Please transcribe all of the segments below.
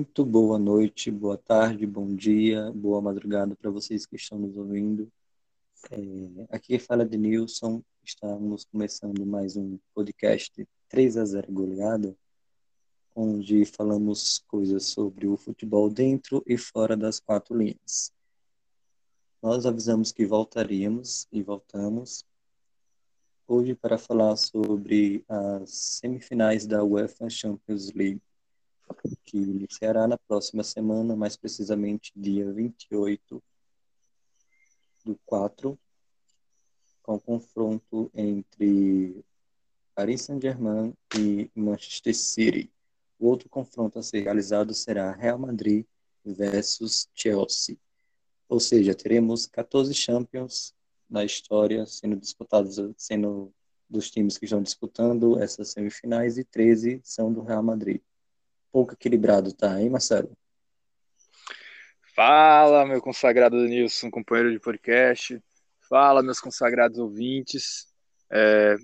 Muito boa noite, boa tarde, bom dia, boa madrugada para vocês que estão nos ouvindo. É, aqui fala de Nilson, estamos começando mais um podcast 3 a 0 goleada, onde falamos coisas sobre o futebol dentro e fora das quatro linhas. Nós avisamos que voltaríamos e voltamos hoje para falar sobre as semifinais da UEFA Champions League que iniciará na próxima semana, mais precisamente dia 28 do 4, com confronto entre Paris Saint-Germain e Manchester City. O outro confronto a ser realizado será Real Madrid versus Chelsea. Ou seja, teremos 14 Champions na história sendo disputados, sendo dos times que estão disputando essas semifinais e 13 são do Real Madrid pouco equilibrado, tá? Hein, Marcelo? Fala, meu consagrado Nilson, companheiro de podcast. Fala, meus consagrados ouvintes. É,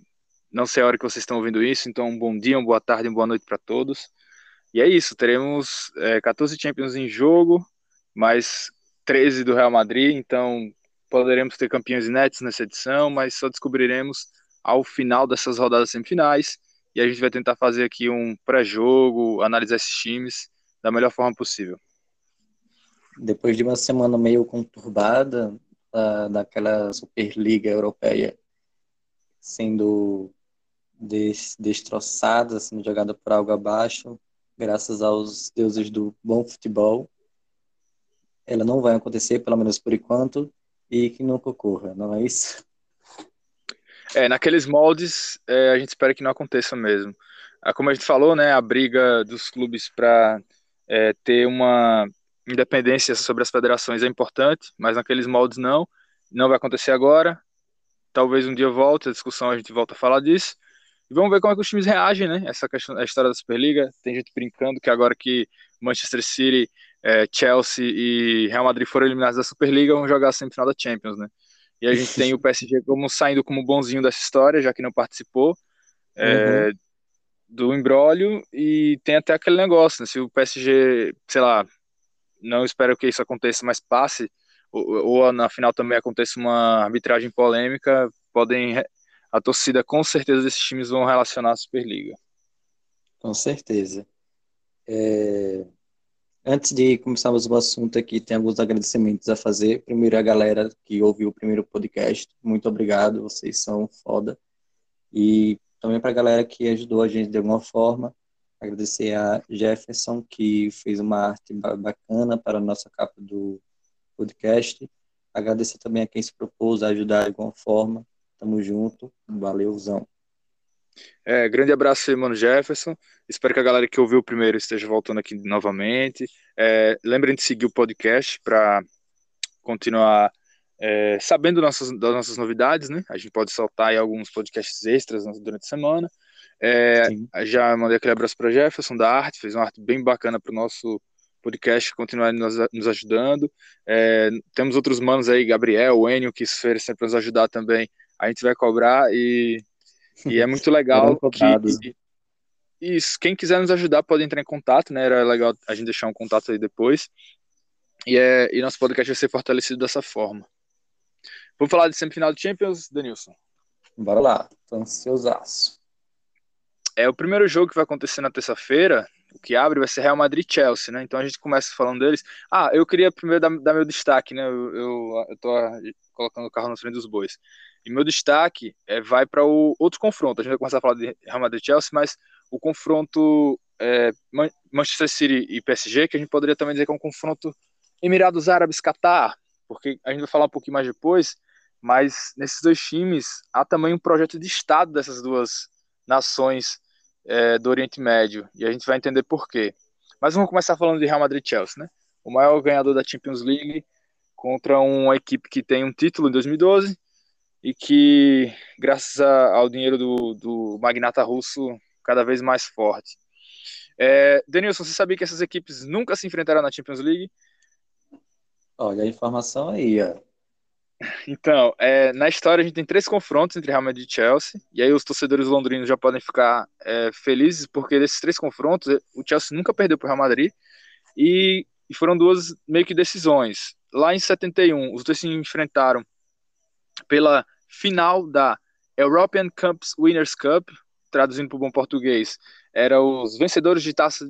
não sei a hora que vocês estão ouvindo isso, então um bom dia, uma boa tarde, uma boa noite para todos. E é isso, teremos é, 14 Champions em jogo, mais 13 do Real Madrid, então poderemos ter campeões netos nessa edição, mas só descobriremos ao final dessas rodadas semifinais e a gente vai tentar fazer aqui um pré-jogo, analisar esses times da melhor forma possível. Depois de uma semana meio conturbada uh, daquela Superliga Europeia sendo des destroçada, sendo jogada por algo abaixo, graças aos deuses do bom futebol, ela não vai acontecer, pelo menos por enquanto, e que nunca ocorra, não é isso? É, naqueles moldes, é, a gente espera que não aconteça mesmo. Ah, como a gente falou, né, a briga dos clubes para é, ter uma independência sobre as federações é importante, mas naqueles moldes não. Não vai acontecer agora. Talvez um dia volte a discussão, a gente volta a falar disso. E vamos ver como é que os times reagem, né? Essa questão, a história da Superliga. Tem gente brincando que agora que Manchester City, é, Chelsea e Real Madrid foram eliminados da Superliga, vão jogar a semifinal da Champions, né? E a gente tem o PSG como saindo como bonzinho dessa história, já que não participou é, uhum. do embrólio. E tem até aquele negócio, né? Se o PSG, sei lá, não espero que isso aconteça, mas passe, ou, ou na final também aconteça uma arbitragem polêmica, podem. A torcida, com certeza, desses times vão relacionar a Superliga. Com certeza. É... Antes de começarmos o assunto aqui, tem alguns agradecimentos a fazer. Primeiro, a galera que ouviu o primeiro podcast, muito obrigado, vocês são foda. E também para a galera que ajudou a gente de alguma forma, agradecer a Jefferson, que fez uma arte bacana para a nossa capa do podcast. Agradecer também a quem se propôs a ajudar de alguma forma. Tamo junto, valeuzão. É, grande abraço aí, mano Jefferson. Espero que a galera que ouviu o primeiro esteja voltando aqui novamente. É, lembrem de seguir o podcast para continuar é, sabendo nossas, das nossas novidades, né? A gente pode soltar aí alguns podcasts extras durante a semana. É, já mandei aquele abraço para Jefferson da arte, fez uma arte bem bacana para o nosso podcast continuar nos, nos ajudando. É, temos outros manos aí, Gabriel, Enio, que oferecem para nos ajudar também. A gente vai cobrar e e é muito legal que. Isso, quem quiser nos ajudar pode entrar em contato, né? Era legal a gente deixar um contato aí depois. E, é, e nosso podcast vai ser fortalecido dessa forma. Vamos falar de semifinal de Champions, Denilson? Bora lá, tô ansiosaço. É o primeiro jogo que vai acontecer na terça-feira, o que abre vai ser Real Madrid e Chelsea, né? Então a gente começa falando deles. Ah, eu queria primeiro dar, dar meu destaque, né? Eu, eu, eu tô colocando o carro na frente dos bois. E meu destaque é, vai para o outro confronto. A gente vai começar a falar de Real Madrid e Chelsea, mas o confronto é, Manchester City e PSG, que a gente poderia também dizer que é um confronto Emirados Árabes Qatar, porque a gente vai falar um pouquinho mais depois, mas nesses dois times há também um projeto de Estado dessas duas nações é, do Oriente Médio, e a gente vai entender por quê. Mas vamos começar falando de Real Madrid e Chelsea, né? O maior ganhador da Champions League contra uma equipe que tem um título em 2012 e que, graças ao dinheiro do, do magnata russo, cada vez mais forte. É, Denilson, você sabia que essas equipes nunca se enfrentaram na Champions League? Olha a informação aí, ó. Então, é, na história a gente tem três confrontos entre Real Madrid e Chelsea, e aí os torcedores londrinos já podem ficar é, felizes, porque desses três confrontos o Chelsea nunca perdeu para o Real Madrid, e, e foram duas meio que decisões. Lá em 71, os dois se enfrentaram pela final da European Cups Winners Cup, traduzindo para o bom português, eram os vencedores de taça,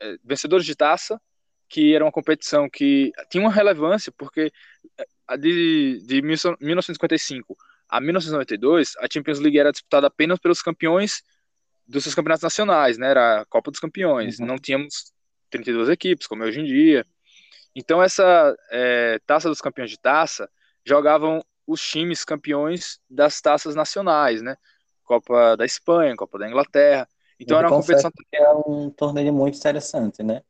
é, vencedores de taça, que era uma competição que tinha uma relevância, porque é, de, de 1955 a 1992, a Champions League era disputada apenas pelos campeões dos seus campeonatos nacionais, né? Era a Copa dos Campeões. Uhum. Não tínhamos 32 equipes, como é hoje em dia. Então, essa é, taça dos campeões de taça jogavam os times campeões das taças nacionais, né? Copa da Espanha, Copa da Inglaterra. Então, era uma competição. Era um torneio muito interessante, né?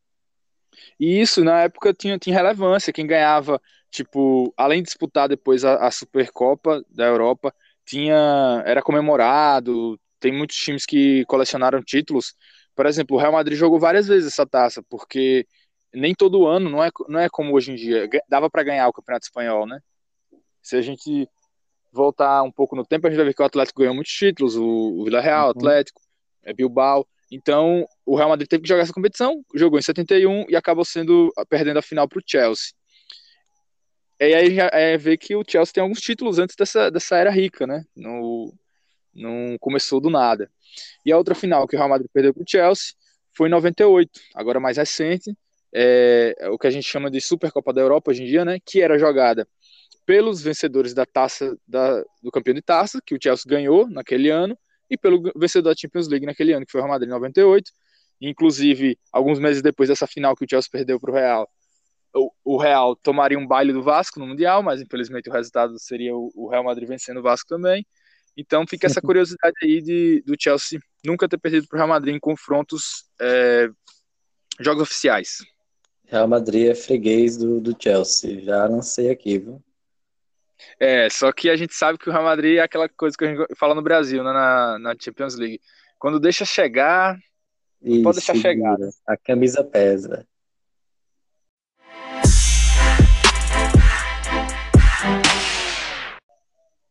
E isso, na época, tinha, tinha relevância. Quem ganhava, tipo, além de disputar depois a, a Supercopa da Europa, tinha era comemorado. Tem muitos times que colecionaram títulos. Por exemplo, o Real Madrid jogou várias vezes essa taça, porque nem todo ano, não é, não é como hoje em dia, dava para ganhar o Campeonato Espanhol, né? Se a gente voltar um pouco no tempo, a gente vai ver que o Atlético ganhou muitos títulos, o, o Vila Real, uhum. Atlético, é Bilbao. Então, o Real Madrid teve que jogar essa competição, jogou em 71 e acabou sendo perdendo a final para o Chelsea. E aí já é ver que o Chelsea tem alguns títulos antes dessa, dessa era rica, né? No, não começou do nada. E a outra final que o Real Madrid perdeu para o Chelsea foi em 98, agora mais recente, é, o que a gente chama de Supercopa da Europa hoje em dia, né? Que era jogada pelos vencedores da taça da, do campeão de taça, que o Chelsea ganhou naquele ano, e pelo vencedor da Champions League naquele ano, que foi o Real Madrid em 98. Inclusive, alguns meses depois dessa final que o Chelsea perdeu para o Real, o Real tomaria um baile do Vasco no Mundial, mas infelizmente o resultado seria o Real Madrid vencendo o Vasco também. Então fica essa curiosidade aí de, do Chelsea nunca ter perdido para o Real Madrid em confrontos, é, jogos oficiais. Real Madrid é freguês do, do Chelsea, já lancei aqui, viu? É, só que a gente sabe que o Real Madrid é aquela coisa que a gente fala no Brasil, né, na, na Champions League. Quando deixa chegar, Isso, pode deixar chegar. A camisa pesa.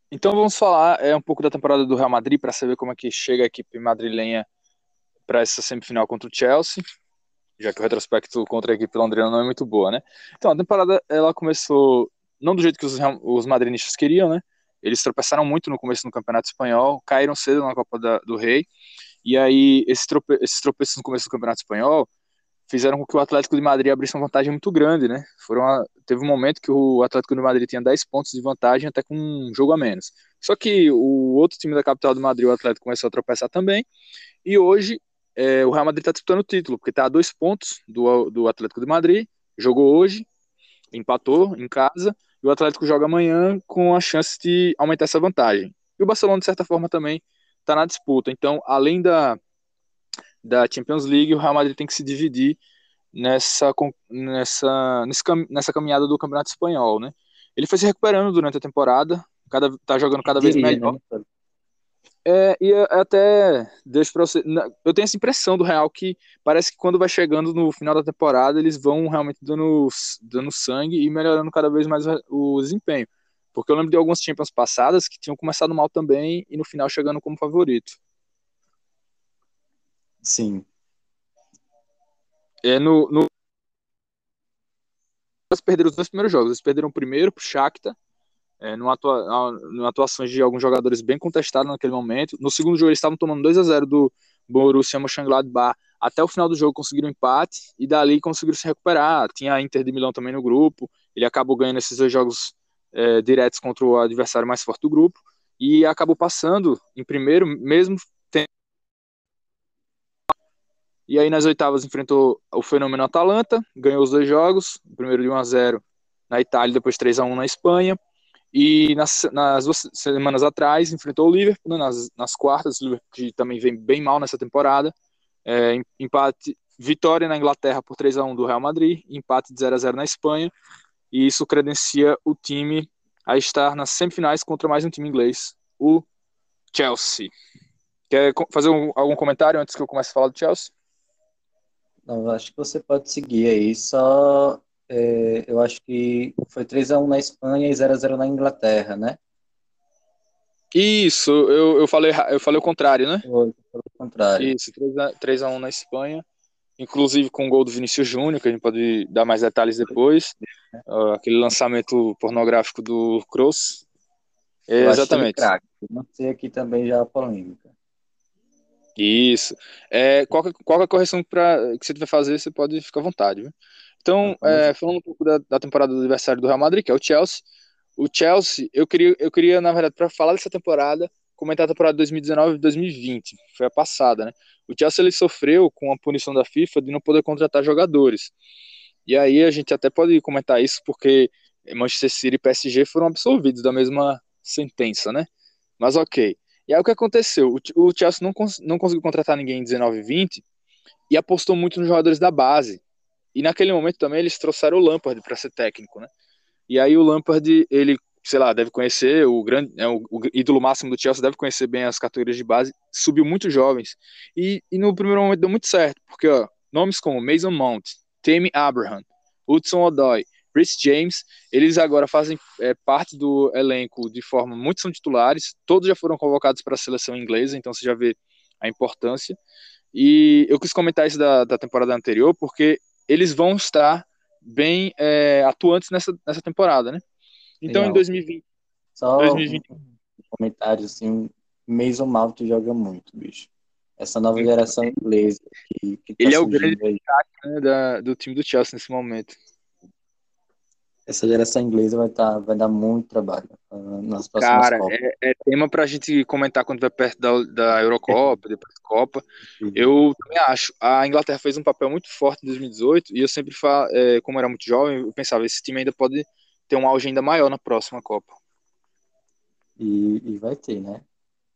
Então vamos falar é, um pouco da temporada do Real Madrid para saber como é que chega a equipe madrilenha para essa semifinal contra o Chelsea, já que o retrospecto contra a equipe londrina não é muito boa, né? Então a temporada ela começou não do jeito que os, os madrinistas queriam, né? Eles tropeçaram muito no começo do Campeonato Espanhol, caíram cedo na Copa da, do Rei, e aí esses, trope, esses tropeços no começo do Campeonato Espanhol fizeram com que o Atlético de Madrid abrisse uma vantagem muito grande, né? Foram teve um momento que o Atlético de Madrid tinha 10 pontos de vantagem até com um jogo a menos. Só que o outro time da capital do Madrid, o Atlético, começou a tropeçar também, e hoje é, o Real Madrid está disputando o título, porque está a dois pontos do, do Atlético de Madrid, jogou hoje, empatou em casa, e o Atlético joga amanhã com a chance de aumentar essa vantagem. E o Barcelona, de certa forma, também está na disputa. Então, além da, da Champions League, o Real Madrid tem que se dividir nessa, nessa, nessa caminhada do Campeonato Espanhol, né? Ele foi se recuperando durante a temporada, cada, tá jogando cada vez melhor. Né? É, e até deixo para você. Eu tenho essa impressão do Real que parece que quando vai chegando no final da temporada, eles vão realmente dando, dando sangue e melhorando cada vez mais o desempenho. Porque eu lembro de algumas Champions passadas que tinham começado mal também e no final chegando como favorito. Sim. É, no, no... Eles perderam os dois primeiros jogos. Eles perderam o primeiro pro Shakhtar é, numa, atua, numa atuações de alguns jogadores bem contestados naquele momento. No segundo jogo, eles estavam tomando 2 a 0 do Borussia Mönchengladbach. Até o final do jogo conseguiram um empate e dali conseguiram se recuperar. Tinha a Inter de Milão também no grupo. Ele acabou ganhando esses dois jogos é, diretos contra o adversário mais forte do grupo e acabou passando em primeiro, mesmo tendo... E aí nas oitavas enfrentou o fenômeno Atalanta, ganhou os dois jogos, o primeiro de 1 a 0 na Itália, depois 3 a 1 na Espanha. E nas, nas duas semanas atrás enfrentou o Liverpool, né, nas, nas quartas, o Liverpool que também vem bem mal nessa temporada. É, empate, vitória na Inglaterra por 3 a 1 do Real Madrid, empate de 0 a 0 na Espanha, e isso credencia o time a estar nas semifinais contra mais um time inglês, o Chelsea. Quer fazer um, algum comentário antes que eu comece a falar do Chelsea? Não, acho que você pode seguir aí, só é, eu acho que foi 3x1 na Espanha e 0x0 na Inglaterra, né? Isso, eu, eu, falei, eu falei o contrário, né? Foi, o contrário. Isso, 3x1 na Espanha inclusive com o gol do Vinícius Júnior, que a gente pode dar mais detalhes depois. Uh, aquele lançamento pornográfico do Kroos. É, exatamente. Não sei aqui também já a polêmica. Isso. É, qualquer, qualquer correção pra, que você tiver fazer, você pode ficar à vontade. Viu? Então, é, falando um pouco da, da, temporada do adversário do Real Madrid, que é o Chelsea. O Chelsea, eu queria, eu queria na verdade, para falar dessa temporada, comentar a temporada 2019 e 2020, foi a passada, né? O Chelsea ele sofreu com a punição da FIFA de não poder contratar jogadores. E aí a gente até pode comentar isso porque Manchester City e PSG foram absolvidos da mesma sentença, né? Mas ok. E aí o que aconteceu? O Chelsea não, cons não conseguiu contratar ninguém em 19 e 20 e apostou muito nos jogadores da base. E naquele momento também eles trouxeram o Lampard para ser técnico, né? E aí o Lampard, ele, sei lá, deve conhecer o grande, é, o, o, ídolo máximo do Chelsea, deve conhecer bem as categorias de base, subiu muito jovens. E, e no primeiro momento deu muito certo, porque ó, nomes como Mason Mount, Tammy Abraham, Hudson Odoi, Chris James, eles agora fazem é, parte do elenco de forma, muitos são titulares, todos já foram convocados para a seleção inglesa, então você já vê a importância. E eu quis comentar isso da, da temporada anterior, porque eles vão estar bem é, atuantes nessa, nessa temporada, né? Então Legal. em 2020. Só 2020... um comentário assim, Mason Mount joga muito, bicho. Essa nova geração inglesa. Que, que tá Ele é o grande destaque né, do time do Chelsea nesse momento essa geração inglesa vai, tá, vai dar muito trabalho uh, nas próximas Cara, Copas. É, é tema para a gente comentar quando vai perto da, da Eurocopa, depois da Copa. Eu também acho. A Inglaterra fez um papel muito forte em 2018 e eu sempre falo, é, como era muito jovem, eu pensava, esse time ainda pode ter um auge ainda maior na próxima Copa. E, e vai ter, né?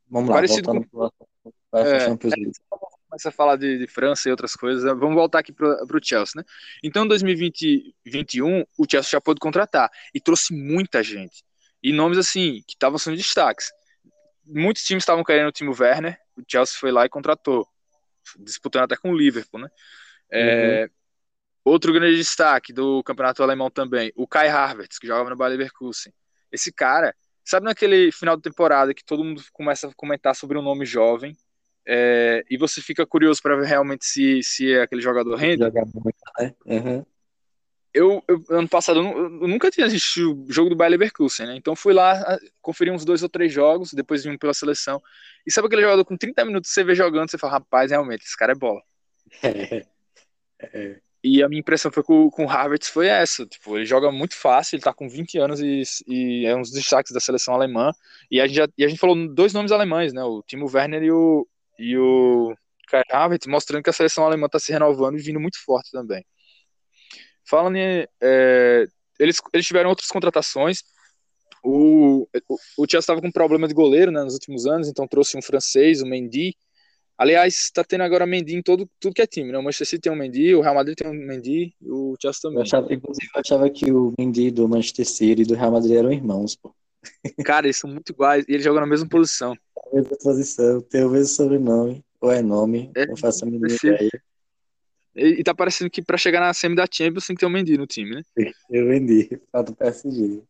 Vamos lá, Parecido voltando com... para a é, League começa a falar de, de, França e outras coisas, vamos voltar aqui para o Chelsea, né? Então, em 2020-2021, o Chelsea já pôde contratar e trouxe muita gente. E nomes assim, que estavam sendo destaques. Muitos times estavam querendo o time Werner, o Chelsea foi lá e contratou, disputando até com o Liverpool, né? É, uhum. Outro grande destaque do campeonato alemão também, o Kai Havertz, que jogava no Bayer Leverkusen. Esse cara, sabe naquele final de temporada que todo mundo começa a comentar sobre um nome jovem, é, e você fica curioso para ver realmente se, se é aquele jogador rende. Né? Uhum. Eu, eu, ano passado, eu, nunca tinha assistido o jogo do Bayer Leverkusen, né? Então fui lá, conferi uns dois ou três jogos, depois vim pela seleção. E sabe aquele jogador com 30 minutos você vê jogando, você fala, rapaz, realmente, esse cara é bola. É. É. E a minha impressão foi com, com o Havertz foi essa, tipo, ele joga muito fácil, ele tá com 20 anos e, e é um dos destaques da seleção alemã. E a gente, já, e a gente falou dois nomes alemães, né? O Timo Werner e o, e o Kai Havertz mostrando que a seleção alemã está se renovando e vindo muito forte também. Falando em, é, eles, eles tiveram outras contratações. O, o, o Chelsea estava com problema de goleiro né, nos últimos anos, então trouxe um francês, o Mendy. Aliás, está tendo agora Mendy em todo, tudo que é time. Né? O Manchester City tem um Mendy, o Real Madrid tem um Mendy, o Chelsea também. Eu achava, inclusive, eu achava que o Mendy do Manchester City e do Real Madrid eram irmãos, pô. Cara, eles são muito iguais e eles jogam na mesma posição. Mesma posição, tem o mesmo sobrenome, ou é nome, é, não faço a mínima ideia. E, e tá parecendo que pra chegar na semi da Champions tem que ter um Mendy no time, né? Eu vendi, falta o PSG.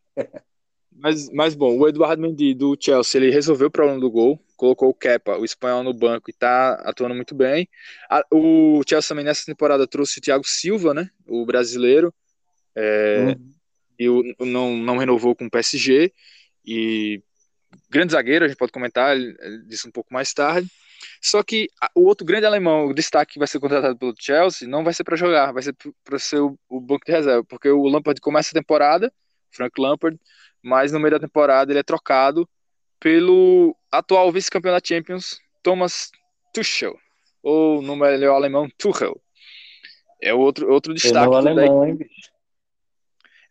Mas, mas bom, o Eduardo Mendy do Chelsea, ele resolveu o problema do gol, colocou o Kepa, o espanhol, no banco e tá atuando muito bem. A, o Chelsea também nessa temporada trouxe o Thiago Silva, né? O brasileiro. É, uhum. E o, não, não renovou com o PSG. E grande zagueiro, a gente pode comentar, disse um pouco mais tarde. Só que o outro grande alemão, o destaque que vai ser contratado pelo Chelsea, não vai ser para jogar, vai ser para ser o, o, banco de reserva, porque o Lampard começa a temporada, Frank Lampard, mas no meio da temporada ele é trocado pelo atual vice-campeão da Champions, Thomas Tuchel, ou no melhor alemão, Tuchel. É outro, outro destaque. É alemão, hein, bicho?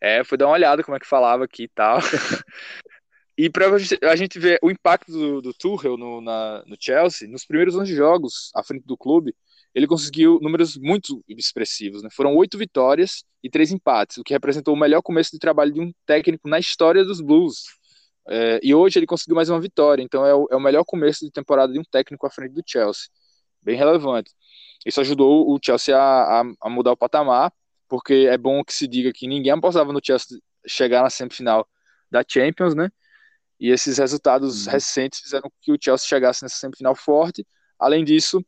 É, fui dar uma olhada como é que falava aqui e tal. E para a gente ver o impacto do, do Tuchel no, na, no Chelsea, nos primeiros 11 jogos à frente do clube, ele conseguiu números muito expressivos. Né? Foram oito vitórias e três empates, o que representou o melhor começo de trabalho de um técnico na história dos Blues. É, e hoje ele conseguiu mais uma vitória, então é o, é o melhor começo de temporada de um técnico à frente do Chelsea. Bem relevante. Isso ajudou o Chelsea a, a, a mudar o patamar, porque é bom que se diga que ninguém apostava no Chelsea chegar na semifinal da Champions, né? E esses resultados uhum. recentes fizeram que o Chelsea chegasse nessa semifinal forte. Além disso,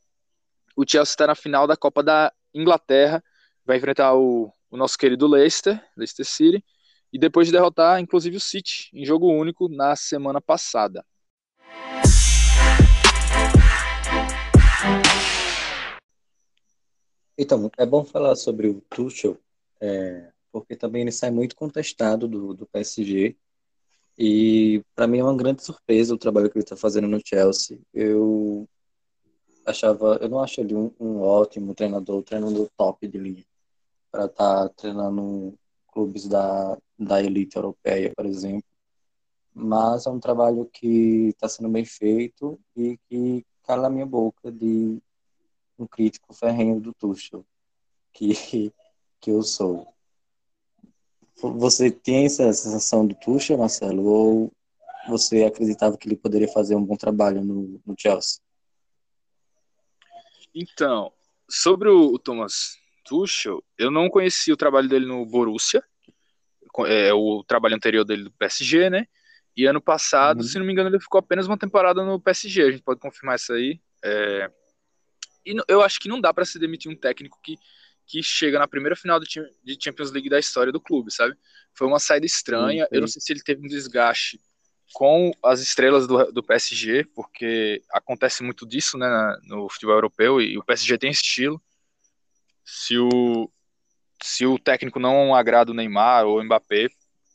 o Chelsea está na final da Copa da Inglaterra, vai enfrentar o, o nosso querido Leicester, Leicester City, e depois de derrotar, inclusive, o City em jogo único na semana passada. Então, é bom falar sobre o Tuchel, é, porque também ele sai muito contestado do, do PSG. E para mim é uma grande surpresa o trabalho que ele está fazendo no Chelsea. Eu achava, eu não acho ele um, um ótimo treinador, treinador top de linha para estar tá treinando clubes da, da elite europeia, por exemplo. Mas é um trabalho que está sendo bem feito e que cala a minha boca de um crítico ferrenho do Tuchel, que, que eu sou. Você tem essa sensação do Tuchel, Marcelo, ou você acreditava que ele poderia fazer um bom trabalho no, no Chelsea? Então, sobre o, Thomas Tuchel, eu não conheci o trabalho dele no Borussia, é, o trabalho anterior dele do PSG, né? E ano passado, uhum. se não me engano, ele ficou apenas uma temporada no PSG. A gente pode confirmar isso aí. É... E eu acho que não dá para se demitir um técnico que, que chega na primeira final time, de Champions League da história do clube, sabe? Foi uma saída estranha. Eu não sei se ele teve um desgaste com as estrelas do, do PSG, porque acontece muito disso né, no futebol europeu e o PSG tem estilo. Se o, se o técnico não agrada o Neymar ou o Mbappé,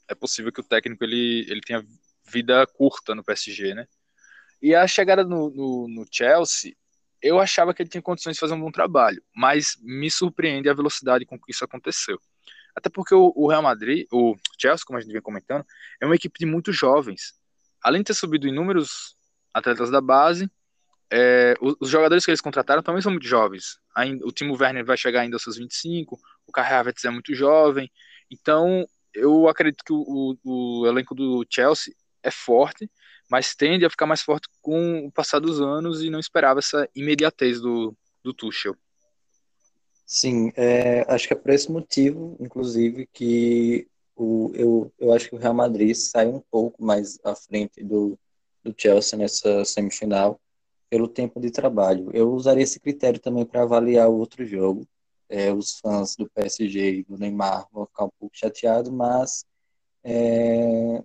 é possível que o técnico ele, ele tenha vida curta no PSG, né? E a chegada no, no, no, Chelsea, eu achava que ele tinha condições de fazer um bom trabalho, mas me surpreende a velocidade com que isso aconteceu. Até porque o, Real Madrid, o Chelsea, como a gente vem comentando, é uma equipe de muitos jovens. Além de ter subido inúmeros atletas da base, é, os, jogadores que eles contrataram também são muito jovens. O Timo Werner vai chegar ainda aos seus 25, o Kai Havertz é muito jovem. Então, eu acredito que o, o, elenco do Chelsea é forte, mas tende a ficar mais forte com o passar dos anos e não esperava essa imediatez do, do Tuchel. Sim, é, acho que é por esse motivo, inclusive, que o, eu, eu acho que o Real Madrid sai um pouco mais à frente do, do Chelsea nessa semifinal pelo tempo de trabalho. Eu usaria esse critério também para avaliar o outro jogo. É, os fãs do PSG e do Neymar vão ficar um pouco chateados, mas é,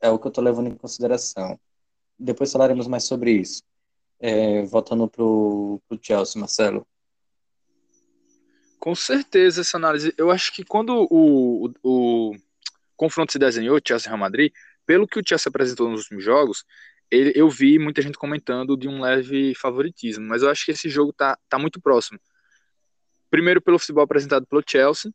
é o que eu estou levando em consideração. Depois falaremos mais sobre isso. É, voltando para o Chelsea, Marcelo. Com certeza essa análise. Eu acho que quando o, o, o confronto se desenhou, Chelsea-Real Madrid, pelo que o Chelsea apresentou nos últimos jogos, ele, eu vi muita gente comentando de um leve favoritismo, mas eu acho que esse jogo tá, tá muito próximo. Primeiro pelo futebol apresentado pelo Chelsea,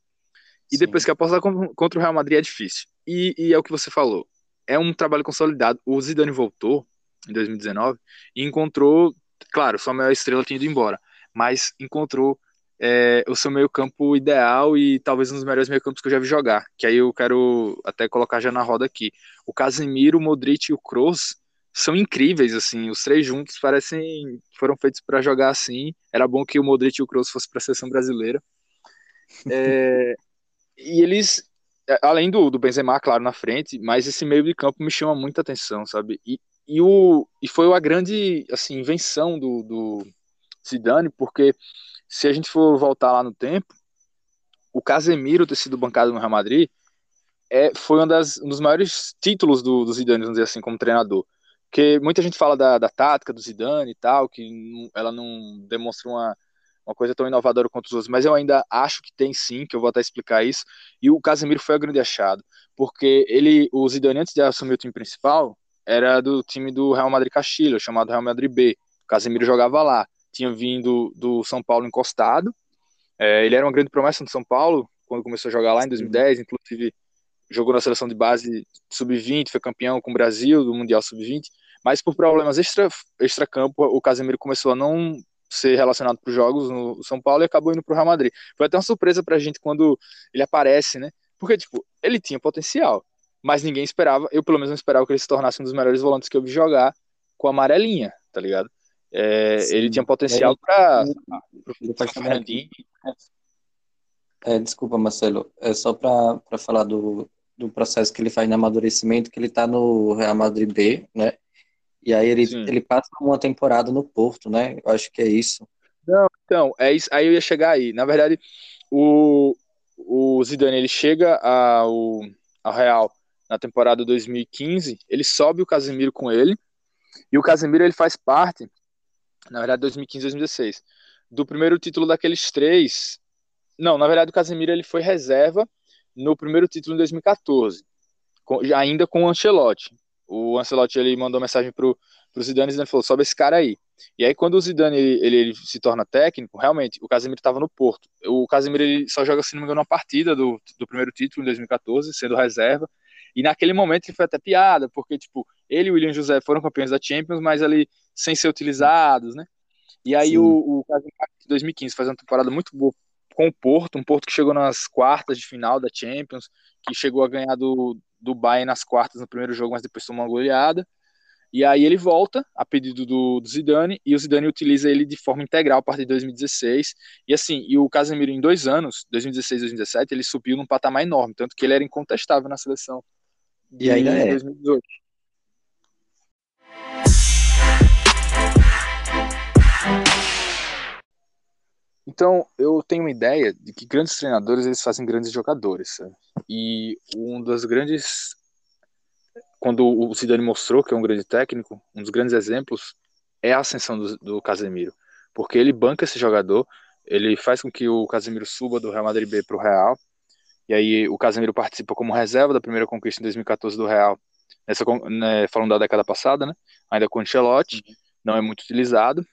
e Sim. depois que apostar contra o Real Madrid é difícil. E, e, é o que você falou, é um trabalho consolidado. O Zidane voltou em 2019 e encontrou, claro, sua maior estrela tinha ido embora, mas encontrou é, o seu meio campo ideal e talvez um dos melhores meio campos que eu já vi jogar, que aí eu quero até colocar já na roda aqui. O Casemiro, o Modric e o Kroos são incríveis, assim, os três juntos parecem foram feitos para jogar assim. Era bom que o Modric e o Kroos fossem para a seleção brasileira. É, e eles, além do, do Benzema, claro, na frente, mas esse meio de campo me chama muita atenção, sabe? E, e, o, e foi a grande assim, invenção do, do Zidane, porque se a gente for voltar lá no tempo, o Casemiro ter sido bancado no Real Madrid é, foi um, das, um dos maiores títulos do, do Zidane, vamos dizer assim, como treinador. Porque muita gente fala da, da tática do Zidane e tal, que ela não demonstra uma, uma coisa tão inovadora quanto os outros, mas eu ainda acho que tem sim, que eu vou até explicar isso. E o Casemiro foi o grande achado, porque ele, o Zidane antes de assumir o time principal, era do time do Real Madrid Castilho, chamado Real Madrid B. O Casemiro jogava lá, tinha vindo do São Paulo encostado. É, ele era uma grande promessa no São Paulo quando começou a jogar lá em 2010, inclusive jogou na seleção de base sub-20, foi campeão com o Brasil do Mundial sub-20, mas por problemas extra, extra campo, o Casemiro começou a não ser relacionado para os jogos no São Paulo e acabou indo para o Real Madrid. Foi até uma surpresa para a gente quando ele aparece, né? Porque, tipo, ele tinha potencial, mas ninguém esperava, eu pelo menos não esperava que ele se tornasse um dos melhores volantes que eu vi jogar com a amarelinha, tá ligado? É, ele tinha potencial para. É, desculpa, Marcelo, é só para falar do, do processo que ele faz no amadurecimento, que ele está no Real Madrid B, né? E aí ele, ele passa uma temporada no Porto, né? Eu acho que é isso. Não, Então, é isso, aí eu ia chegar aí. Na verdade, o, o Zidane ele chega ao, ao Real na temporada 2015, ele sobe o Casemiro com ele, e o Casemiro ele faz parte, na verdade 2015 2016, do primeiro título daqueles três. Não, na verdade o Casemiro ele foi reserva no primeiro título em 2014, com, ainda com o Ancelotti. O Ancelotti ele mandou mensagem pro, pro Zidane e Zidane falou: sobe esse cara aí. E aí, quando o Zidane ele, ele, ele se torna técnico, realmente, o Casemiro estava no Porto. O Casemiro ele só joga, se não me engano, uma partida do, do primeiro título em 2014, sendo reserva. E naquele momento ele foi até piada, porque, tipo, ele e o William José foram campeões da Champions, mas ali sem ser utilizados, né? E aí Sim. o, o Casemiro, em 2015, faz uma temporada muito boa com o Porto, um Porto que chegou nas quartas de final da Champions, que chegou a ganhar do, do Bayern nas quartas no primeiro jogo, mas depois tomou uma goleada. E aí ele volta a pedido do, do, Zidane e o Zidane utiliza ele de forma integral a partir de 2016. E assim, e o Casemiro em dois anos, 2016 e 2017, ele subiu num patamar enorme, tanto que ele era incontestável na seleção. E ainda é. 2018. Então, eu tenho uma ideia de que grandes treinadores eles fazem grandes jogadores. Sabe? E um dos grandes quando o Zidane mostrou que é um grande técnico, um dos grandes exemplos é a ascensão do, do Casemiro, porque ele banca esse jogador, ele faz com que o Casemiro suba do Real Madrid B para o Real, e aí o Casemiro participa como reserva da primeira conquista em 2014 do Real, nessa, né, falando da década passada, né, ainda com o Ancelotti, uhum. não é muito utilizado,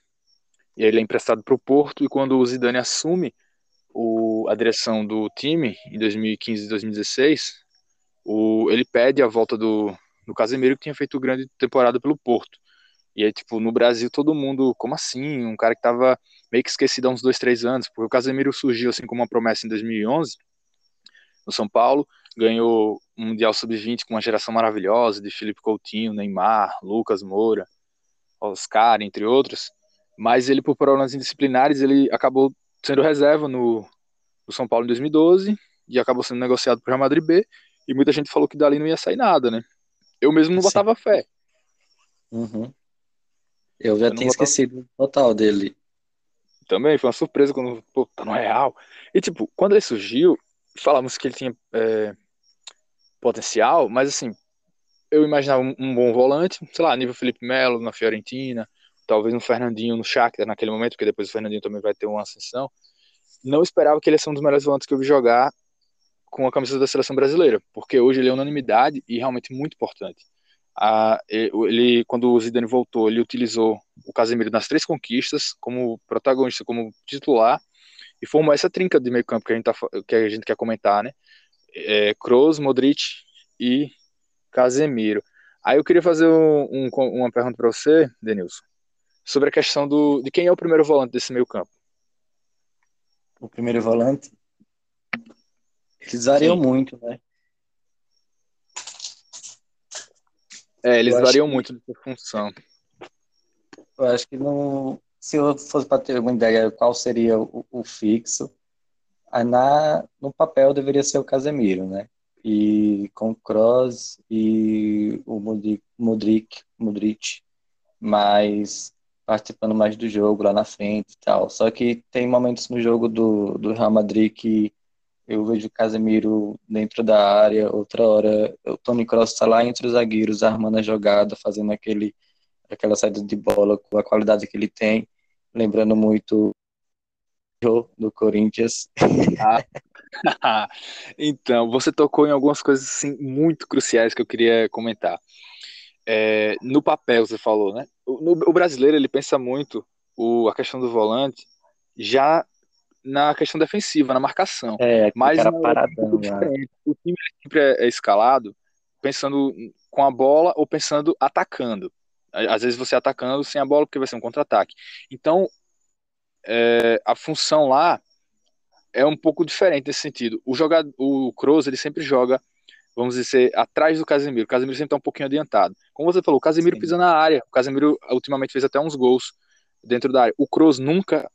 e ele é emprestado para o Porto, e quando o Zidane assume o, a direção do time em 2015 e 2016, o, ele pede a volta do, do Casemiro que tinha feito grande temporada pelo Porto. E aí, tipo, no Brasil todo mundo, como assim? Um cara que tava meio que esquecido há uns dois, três anos, porque o Casemiro surgiu assim como uma promessa em 2011 no São Paulo, ganhou um Mundial Sub-20 com uma geração maravilhosa de Felipe Coutinho, Neymar, Lucas Moura, Oscar, entre outros. Mas ele, por problemas indisciplinares, ele acabou sendo reserva no, no São Paulo em 2012 e acabou sendo negociado para o Real Madrid B. E muita gente falou que dali não ia sair nada, né? Eu mesmo não botava Sim. fé. Uhum. Eu já eu tinha botava... esquecido total dele. Também foi uma surpresa quando, pô, tá no Real. E, tipo, quando ele surgiu, falamos que ele tinha é, potencial, mas, assim, eu imaginava um, um, bom volante, sei lá, nível Felipe Melo na Fiorentina, talvez um Fernandinho no Shakhtar naquele momento, porque depois o Fernandinho também vai ter uma ascensão. Não esperava que ele ser um dos melhores volantes que eu vi jogar com a camisa da seleção brasileira, porque hoje ele é unanimidade e realmente muito importante. Ah, ele, quando o Zidane voltou, ele utilizou o Casemiro nas três conquistas como protagonista, como titular, e formou essa trinca de meio campo que a gente, tá, que a gente quer comentar, né? É, Kroos, Modric e Casemiro. Aí eu queria fazer um, um, uma pergunta para você, Denilson, sobre a questão do, de quem é o primeiro volante desse meio campo. O primeiro volante? Eles variam Sim. muito, né? É, eles eu variam muito de função. Eu acho que não. Se eu fosse para ter uma ideia qual seria o, o fixo, na, no papel deveria ser o Casemiro, né? E com o Kroos e o Modric, Modric, Modric mas participando mais do jogo lá na frente e tal. Só que tem momentos no jogo do, do Real Madrid que eu vejo o Casemiro dentro da área, outra hora o Tony Kroos está lá entre os zagueiros, armando a jogada, fazendo aquele, aquela saída de bola com a qualidade que ele tem, lembrando muito do Corinthians. Ah. então, você tocou em algumas coisas assim, muito cruciais que eu queria comentar. É, no papel, você falou, né? O, no, o brasileiro ele pensa muito o, a questão do volante já na questão defensiva, na marcação. É, mas cara paradão, o time sempre é, é escalado pensando com a bola ou pensando atacando. Às vezes você atacando sem a bola porque vai ser um contra-ataque. Então, é, a função lá é um pouco diferente nesse sentido. O jogador, o Kroos, ele sempre joga, vamos dizer, atrás do Casemiro. O Casemiro sempre está um pouquinho adiantado. Como você falou, o Casemiro Sim. pisa na área. O Casemiro ultimamente fez até uns gols dentro da área. O Kroos nunca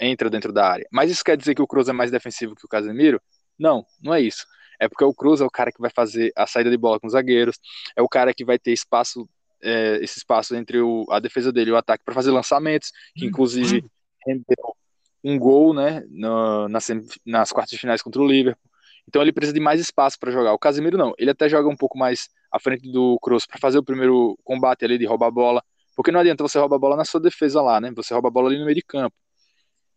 entra dentro da área. Mas isso quer dizer que o Cruz é mais defensivo que o Casemiro? Não, não é isso. É porque o Cruz é o cara que vai fazer a saída de bola com os zagueiros, é o cara que vai ter espaço, é, esse espaço entre o, a defesa dele e o ataque para fazer lançamentos, que inclusive rendeu um gol, né, no, nas, nas quartas de finais contra o Liverpool. Então ele precisa de mais espaço para jogar. O Casemiro não, ele até joga um pouco mais à frente do Kroos para fazer o primeiro combate ali de roubar a bola, porque não adianta você roubar a bola na sua defesa lá, né? Você rouba a bola ali no meio de campo.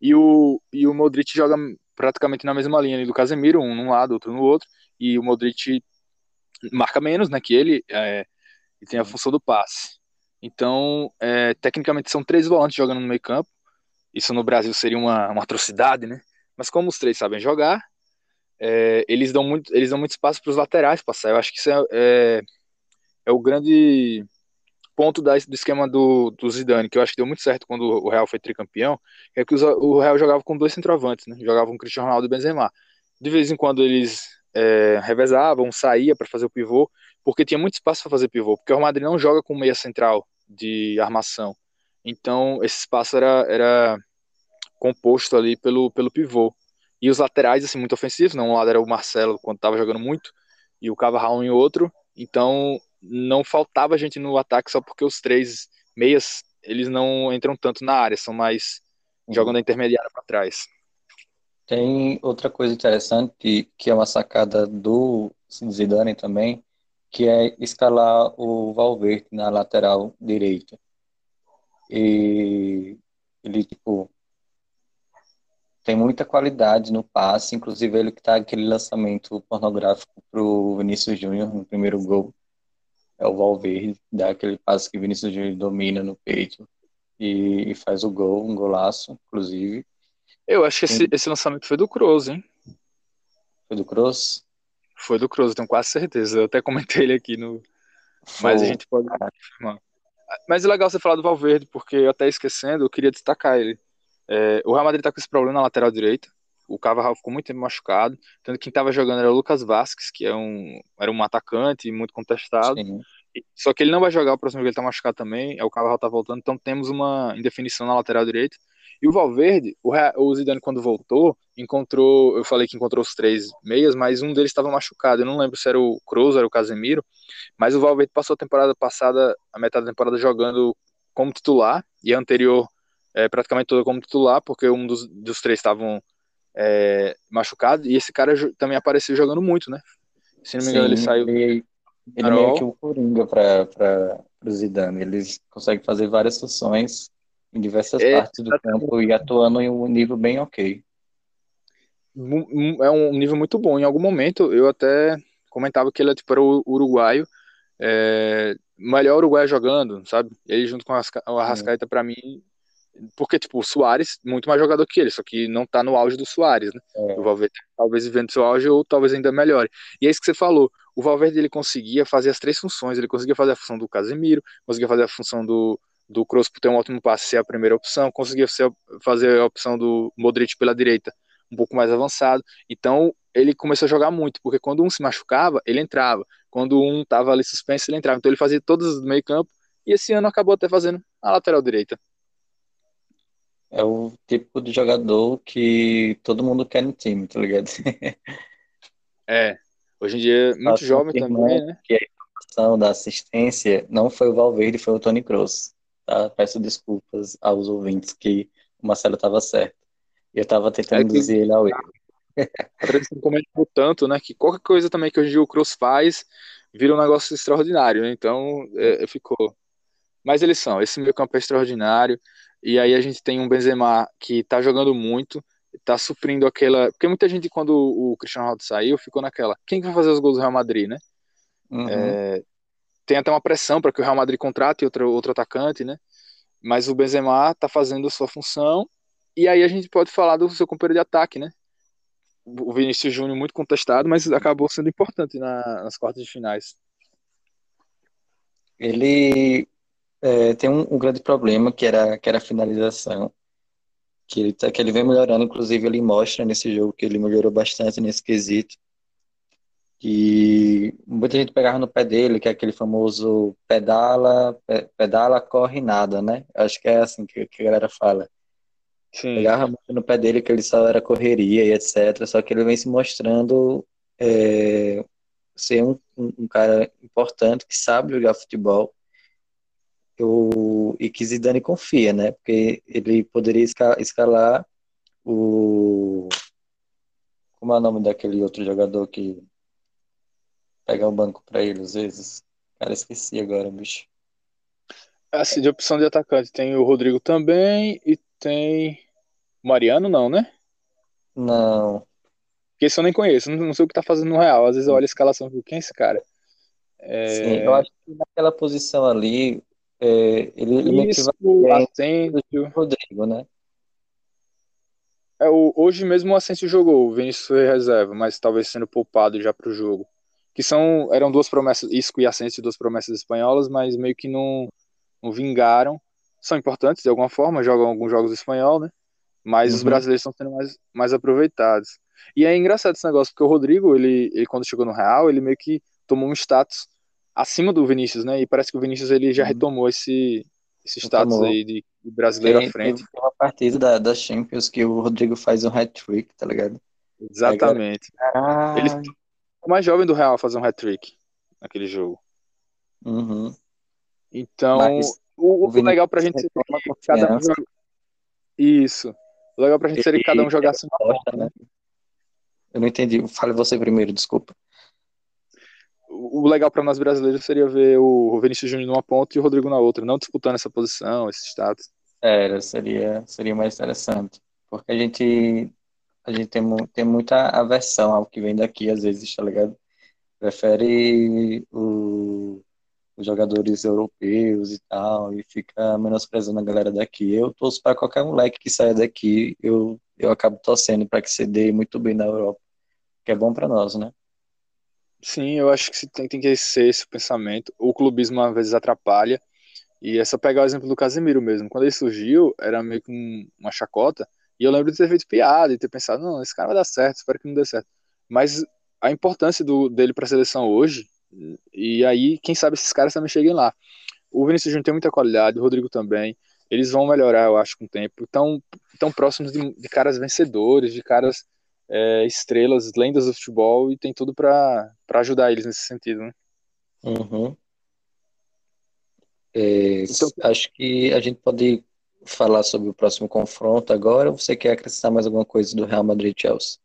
E o, e o Modric joga praticamente na mesma linha ali do Casemiro, um num lado, outro no outro, e o Modric marca menos, né, que ele, é, e tem a função do passe. Então, é, tecnicamente são três volantes jogando no meio campo, isso no Brasil seria uma, uma atrocidade, né? Mas como os três sabem jogar, é, eles, dão muito, eles dão muito espaço para os laterais passar. Eu acho que isso é, é, é o grande ponto da, do esquema do, do Zidane, que eu acho que deu muito certo quando o Real foi tricampeão, é que os, o Real jogava com dois centroavantes, né? Jogava Cristiano Ronaldo e Benzema. De vez em quando eles é, revezavam, saía para fazer o pivô, porque tinha muito espaço para fazer pivô, porque o Madrid não joga com meia central de armação. Então, esse espaço era, era composto ali pelo, pelo pivô. E os laterais, assim, muito ofensivos, não? Um lado era o Marcelo, quando estava jogando muito, e o Cavarral em outro. Então, não faltava gente no ataque só porque os três meias, eles não entram tanto na área, são mais uhum. jogando a intermediária para trás. Tem outra coisa interessante que é uma sacada do Zidane também, que é escalar o Valverde na lateral direita. E ele, tipo, tem muita qualidade no passe, inclusive ele que tá aquele lançamento pornográfico pro Vinícius Júnior no primeiro gol. É o Valverde, dá aquele passe que o Vinícius Júnior domina no peito e, e, faz o gol, um golaço, inclusive. Eu acho que esse, esse lançamento foi do Kroos, hein? Foi do Kroos? Foi do Kroos, tenho quase certeza. Eu até comentei ele aqui no. Foi. Mas a gente pode Mas é legal você falar do Valverde, porque eu até esquecendo, eu queria destacar ele. É, o Real Madrid tá com esse problema na lateral direita. O Cavarral ficou muito tempo machucado. Tanto que quem tava jogando era o Lucas Vasquez, que é um, era um atacante muito contestado. Sim. Só que ele não vai jogar o próximo jogo, ele tá machucado também. É, o Cavarral tá voltando, então temos uma indefinição na lateral direita. E o Valverde, o, o Zidane quando voltou, encontrou, eu falei que encontrou os três meias, mas um deles estava machucado. Eu não lembro se era o Kroos, era o Casemiro, mas o Valverde passou a temporada passada, a metade da temporada jogando como titular e a anterior é, praticamente toda como titular, porque um dos, dos três estavam é, machucados e esse cara também apareceu jogando muito, né? Se não me engano, Sim, ele saiu. Ele, ele é meio que o Coringa para o Zidane. Ele consegue fazer várias funções em diversas é, partes do campo e atuando em um nível bem ok. É um nível muito bom. Em algum momento eu até comentava que ele é tipo, era o uruguaio, é, melhor uruguaio jogando, sabe? Ele junto com o Arrascaeta, é. para mim, porque, tipo, o Soares, muito mais jogador que ele, só que não tá no auge do Soares, né? É. O Valverde talvez vivendo seu auge ou talvez ainda melhore. E é isso que você falou, o Valverde ele conseguia fazer as três funções, ele conseguia fazer a função do Casemiro, conseguia fazer a função do, do Kroos por ter um ótimo passe ser a primeira opção, conseguia ser, fazer a opção do Modric pela direita um pouco mais avançado. Então ele começou a jogar muito, porque quando um se machucava, ele entrava. Quando um tava ali suspenso, ele entrava. Então ele fazia todas do meio campo e esse ano acabou até fazendo a lateral direita. É o tipo de jogador que todo mundo quer no time, tá ligado? é. Hoje em dia, muito tá jovem também, né? Que a informação da assistência não foi o Valverde, foi o Tony Kroos. Tá? Peço desculpas aos ouvintes que o Marcelo estava certo. Eu estava tentando é que... dizer ele ao erro. A tradição comentou tanto, né? Que qualquer coisa também que hoje em dia o Kroos faz vira um negócio extraordinário, né? Então, é, ficou. Mas eles são, esse meio campo é extraordinário. E aí a gente tem um Benzema que tá jogando muito, tá suprindo aquela. Porque muita gente, quando o Cristiano Ronaldo saiu, ficou naquela. Quem que vai fazer os gols do Real Madrid, né? Uhum. É... Tem até uma pressão para que o Real Madrid contrate outro, outro atacante, né? Mas o Benzema tá fazendo a sua função. E aí a gente pode falar do seu companheiro de ataque, né? O Vinícius Júnior muito contestado, mas acabou sendo importante na, nas quartas de finais. Ele é, tem um, um, grande problema que era, que era a finalização. Que ele, tá, que ele vem melhorando, inclusive ele mostra nesse jogo que ele melhorou bastante nesse quesito. E muita gente pegava no pé dele, que é aquele famoso pedala, pedala, corre nada, né? Acho que é assim que, que a galera fala. Sim. Pegava muito no pé dele que ele só era correria e etc. Só que ele vem se mostrando é, ser um, um cara importante que sabe jogar futebol eu, e que Zidane confia, né? Porque ele poderia escalar o. Como é o nome daquele outro jogador que pega o banco pra ele às vezes? Cara, esqueci agora, bicho. Assim, de opção de atacante tem o Rodrigo também e tem. Mariano, não, né? Não. Porque esse eu nem conheço, não sei o que tá fazendo no Real. Às vezes eu olho a escalação e fico, quem é esse cara? É... Sim, eu acho que naquela posição ali, é, ele, ele vai Asensio. Rodrigo, né? É, o, hoje mesmo o Asensio jogou, o Vinícius foi reserva, mas talvez sendo poupado já pro jogo. Que são, eram duas promessas, Isco e Asensio, duas promessas espanholas, mas meio que não, não vingaram. São importantes de alguma forma, jogam alguns jogos espanhol, né? Mas uhum. os brasileiros estão sendo mais, mais aproveitados. E é engraçado esse negócio, porque o Rodrigo, ele, ele quando chegou no Real, ele meio que tomou um status acima do Vinícius, né? E parece que o Vinícius ele já uhum. retomou esse, esse status retomou. aí de, de brasileiro à frente. Tem uma partida da, da Champions que o Rodrigo faz um hat-trick, tá ligado? Exatamente. Ele foi o mais jovem do Real a fazer um hat-trick naquele jogo. Uhum. Então, Mas, o, o, o legal pra gente ser cada um joga... Isso. O legal pra gente seria que cada um jogasse uma porta, né? Eu não entendi. Fale você primeiro, desculpa o legal para nós brasileiros seria ver o Vinícius Júnior numa ponta e o Rodrigo na outra, não disputando essa posição, esse status. Era, seria, seria mais interessante. Porque a gente, a gente tem, tem muita aversão ao que vem daqui, às vezes, tá ligado? Prefere o, os jogadores europeus e tal, e fica menosprezando a galera daqui. Eu torço para qualquer moleque que saia daqui, eu, eu acabo torcendo para que se dê muito bem na Europa, que é bom para nós, né? Sim, eu acho que tem, tem que ser esse pensamento. O clubismo às vezes atrapalha. E é só pegar o exemplo do Casemiro mesmo. Quando ele surgiu, era meio que uma chacota. E eu lembro de ter feito piada e ter pensado, não, esse cara vai dar certo, espero que não dê certo. Mas a importância do, dele para a seleção hoje, e aí, quem sabe esses caras também cheguem lá. O Vinícius Júnior tem muita qualidade, o Rodrigo também. Eles vão melhorar, eu acho, com o tempo. Estão tão próximos de, de caras vencedores, de caras é, estrelas, lendas do futebol e tem tudo para ajudar eles nesse sentido, né? Uhum. É, então, acho que a gente pode falar sobre o próximo confronto agora ou você quer acrescentar mais alguma coisa do Real Madrid Chelsea?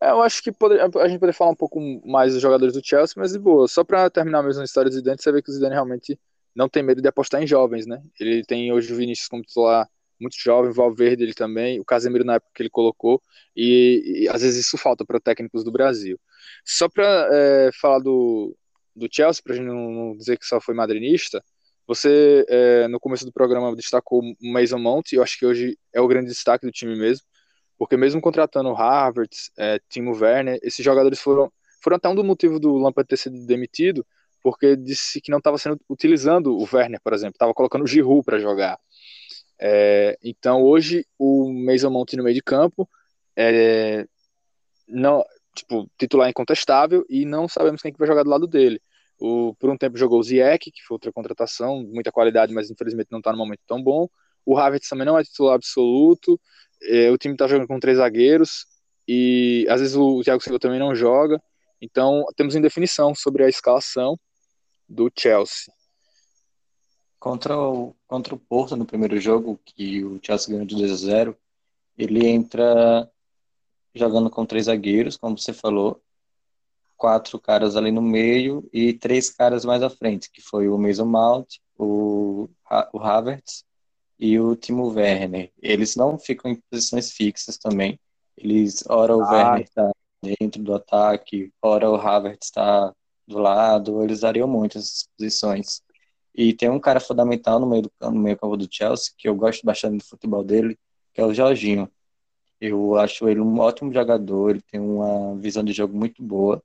É, eu acho que pode, a gente poderia falar um pouco mais dos jogadores do Chelsea, mas de boa. Só para terminar mesmo a história do Zidane, você vê que o Zidane realmente não tem medo de apostar em jovens, né? Ele tem hoje o Vinícius como titular muito jovem, o Valverde ele também, o Casemiro na época que ele colocou, e, e às vezes isso falta para técnicos do Brasil. Só para é, falar do, do Chelsea, para a gente não dizer que só foi madrinista, você é, no começo do programa destacou o Mason Mount, e eu acho que hoje é o grande destaque do time mesmo, porque mesmo contratando Harvard, é, Timo Werner, esses jogadores foram, foram até um do motivo do Lampard ter sido demitido, porque disse que não estava sendo utilizando o Werner, por exemplo, estava colocando o Giroud para jogar. É, então hoje o Mason Mount no meio de campo é não tipo titular incontestável e não sabemos quem que vai jogar do lado dele. O, por um tempo jogou o Ziyech, que foi outra contratação, muita qualidade, mas infelizmente não está no momento tão bom. O Havertz também não é titular absoluto. É, o time está jogando com três zagueiros e às vezes o Thiago Silva também não joga. Então temos indefinição sobre a escalação do Chelsea. Contra o, contra o Porto no primeiro jogo, que o Chelsea ganhou de 2 a 0, ele entra jogando com três zagueiros, como você falou, quatro caras ali no meio e três caras mais à frente, que foi o Mason Mount, o, o Havertz e o Timo Werner. Eles não ficam em posições fixas também. Eles, ora o ah. Werner está dentro do ataque, ora o Havertz está do lado, eles variam muito essas posições. E tem um cara fundamental no meio do no meio campo do Chelsea, que eu gosto bastante do futebol dele, que é o Jorginho. Eu acho ele um ótimo jogador, ele tem uma visão de jogo muito boa.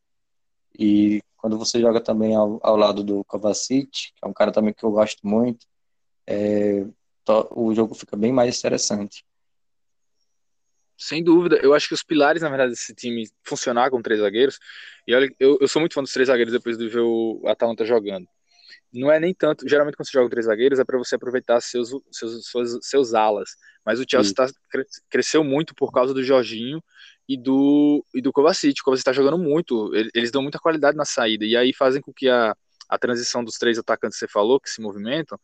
E quando você joga também ao, ao lado do Kovacic, que é um cara também que eu gosto muito, é, o jogo fica bem mais interessante. Sem dúvida, eu acho que os pilares, na verdade, desse time funcionar com três zagueiros, e olha, eu, eu sou muito fã dos três zagueiros depois de ver o Atalanta jogando não é nem tanto. Geralmente, quando você joga três zagueiros, é para você aproveitar seus, seus, seus, seus alas. Mas o Chelsea tá, cresceu muito por causa do Jorginho e do, e do Kovacic. O Kovacic está jogando muito. Eles dão muita qualidade na saída. E aí fazem com que a, a transição dos três atacantes que você falou, que se movimentam,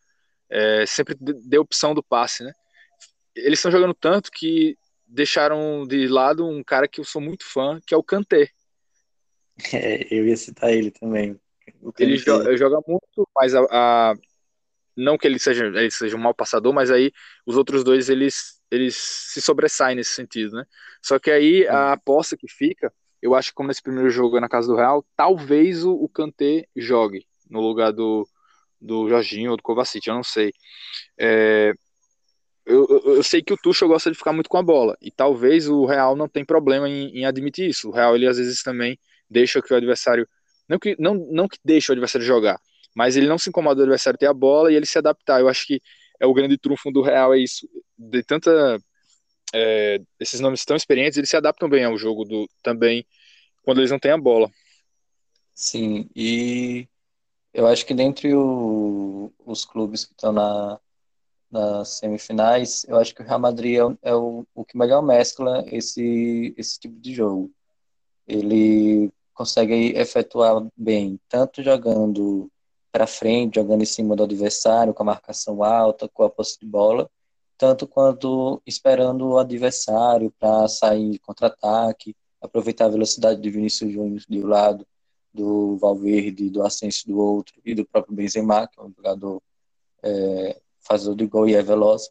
é, sempre dê opção do passe, né? Eles estão jogando tanto que deixaram de lado um cara que eu sou muito fã, que é o Kanté. É, eu ia citar ele também. Ele joga, joga, muito, mas a, a, não que ele seja, ele seja um mau passador, mas aí os outros dois eles, eles se sobressaem nesse sentido, né? Só que aí a aposta que fica, eu acho que como nesse primeiro jogo é na casa do Real, talvez o, o Kanté jogue no lugar do, do Jorginho ou do Kovacic, eu não sei. É, eu, eu, sei que o Tuchel gosta de ficar muito com a bola, e talvez o Real não tem problema em, em admitir isso. O Real, ele às vezes também deixa que o adversário, não que, não, não que deixa o adversário jogar, mas ele não se incomoda do adversário ter a bola e ele se adaptar. Eu acho que é o grande trunfo do Real, é isso, de tanta... É, esses nomes tão experientes, eles se adaptam bem ao jogo do também quando eles não têm a bola. Sim, e eu acho que dentre o, os clubes que estão na, nas semifinais, eu acho que o Real Madrid é, é o, o que melhor mescla esse, esse tipo de jogo. Ele consegue efetuar bem, tanto jogando para frente, jogando em cima do adversário, com a marcação alta, com a posse de bola, tanto quanto esperando o adversário para sair contra-ataque, aproveitar a velocidade de Vinícius Júnior de um lado, do Valverde, do Ascenso do outro, e do próprio Benzema, que é um jogador é, fazedor de gol e é veloz,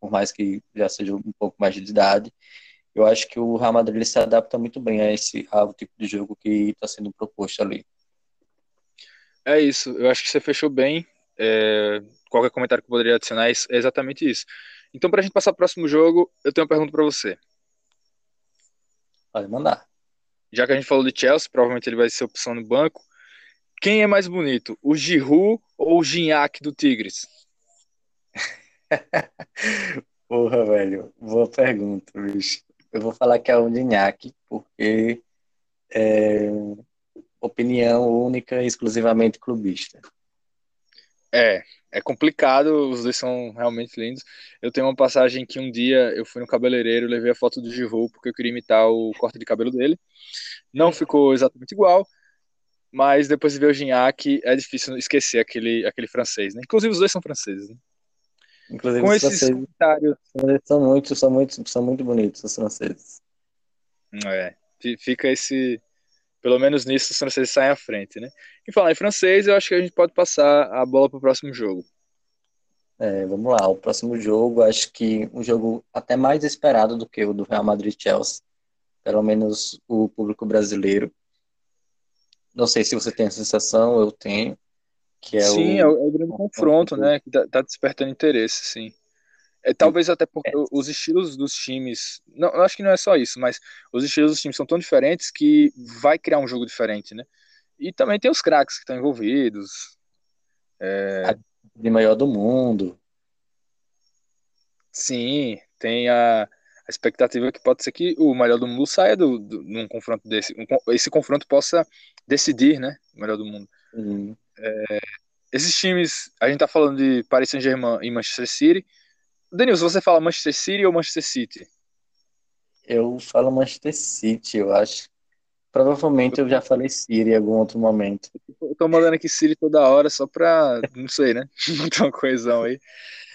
por mais que já seja um pouco mais de idade. Eu acho que o Real Madrid se adapta muito bem a esse ao tipo de jogo que está sendo proposto ali. É isso, eu acho que você fechou bem. É, qualquer comentário que eu poderia adicionar é, é exatamente isso. Então, para a gente passar para o próximo jogo, eu tenho uma pergunta para você. Pode mandar. Já que a gente falou de Chelsea, provavelmente ele vai ser opção no banco. Quem é mais bonito, o Giroud ou o Gignac do Tigres? Porra, velho, boa pergunta, bicho. Eu vou falar que é o Gignac, porque é opinião única e exclusivamente clubista. É, é complicado, os dois são realmente lindos. Eu tenho uma passagem que um dia eu fui no cabeleireiro, levei a foto do Giroud porque eu queria imitar o corte de cabelo dele. Não ficou exatamente igual, mas depois de ver o Gignac, é difícil esquecer aquele, aquele francês, né? Inclusive os dois são franceses, né? Inclusive Com os esses franceses, comentários. São muito, são muito, são muito bonitos os franceses. É, fica esse pelo menos nisso os franceses saem à frente, né? E falar em francês, eu acho que a gente pode passar a bola para o próximo jogo. É, vamos lá, o próximo jogo, acho que um jogo até mais esperado do que o do Real Madrid-Chelsea, pelo menos o público brasileiro. Não sei se você tem a sensação, eu tenho. Que é sim, o, é, o, é o grande confronto, né? Que tá, tá despertando interesse, sim. É, talvez até porque é. os estilos dos times. Não, eu acho que não é só isso, mas os estilos dos times são tão diferentes que vai criar um jogo diferente, né? E também tem os craques que estão envolvidos. É... De maior do mundo. Sim, tem a, a, expectativa que pode ser que o melhor do mundo saia do, do, num confronto desse. Um, esse confronto possa decidir, né? O melhor do mundo. Uhum. É, esses times, a gente tá falando de Paris Saint-Germain e Manchester City Denilson, você fala Manchester City ou Manchester City? Eu falo Manchester City, eu acho. Provavelmente eu já falei City em algum outro momento. Eu tô mandando aqui City toda hora só pra, não sei, né? Botar uma coesão aí.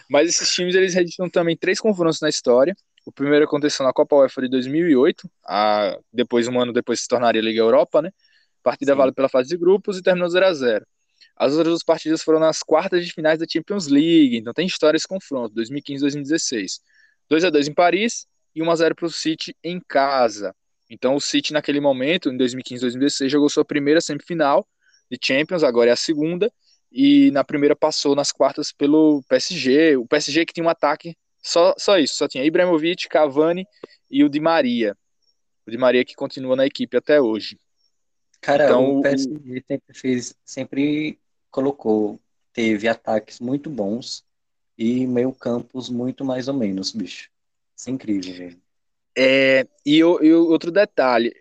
Mas esses times, eles registram também três confrontos na história. O primeiro aconteceu na Copa UEFA de 2008, a, depois, um ano depois se tornaria Liga Europa, né? partida Sim. vale pela fase de grupos e terminou 0 a 0 as outras duas partidas foram nas quartas de finais da Champions League, então tem história esse confronto, 2015 2016. 2 a 2 em Paris e 1 a 0 para o City em casa. Então o City naquele momento, em 2015 2016, jogou sua primeira semifinal de Champions, agora é a segunda, e na primeira passou nas quartas pelo PSG, o PSG que tinha um ataque só, só isso, só tinha Ibrahimovic, Cavani e o Di Maria. O Di Maria que continua na equipe até hoje. Cara, então, o PSG sempre fez, sempre colocou, teve ataques muito bons e meio campos muito mais ou menos, bicho. Isso é incrível, velho. É, e, e outro detalhe,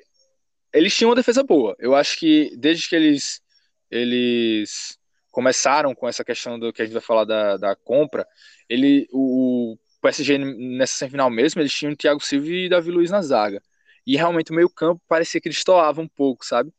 eles tinham uma defesa boa. Eu acho que desde que eles, eles começaram com essa questão do que a gente vai falar da, da compra, ele, o, o PSG nessa semifinal mesmo, eles tinham o Thiago Silva e Davi Luiz na zaga. E realmente o meio campo parecia que eles toavam um pouco, sabe?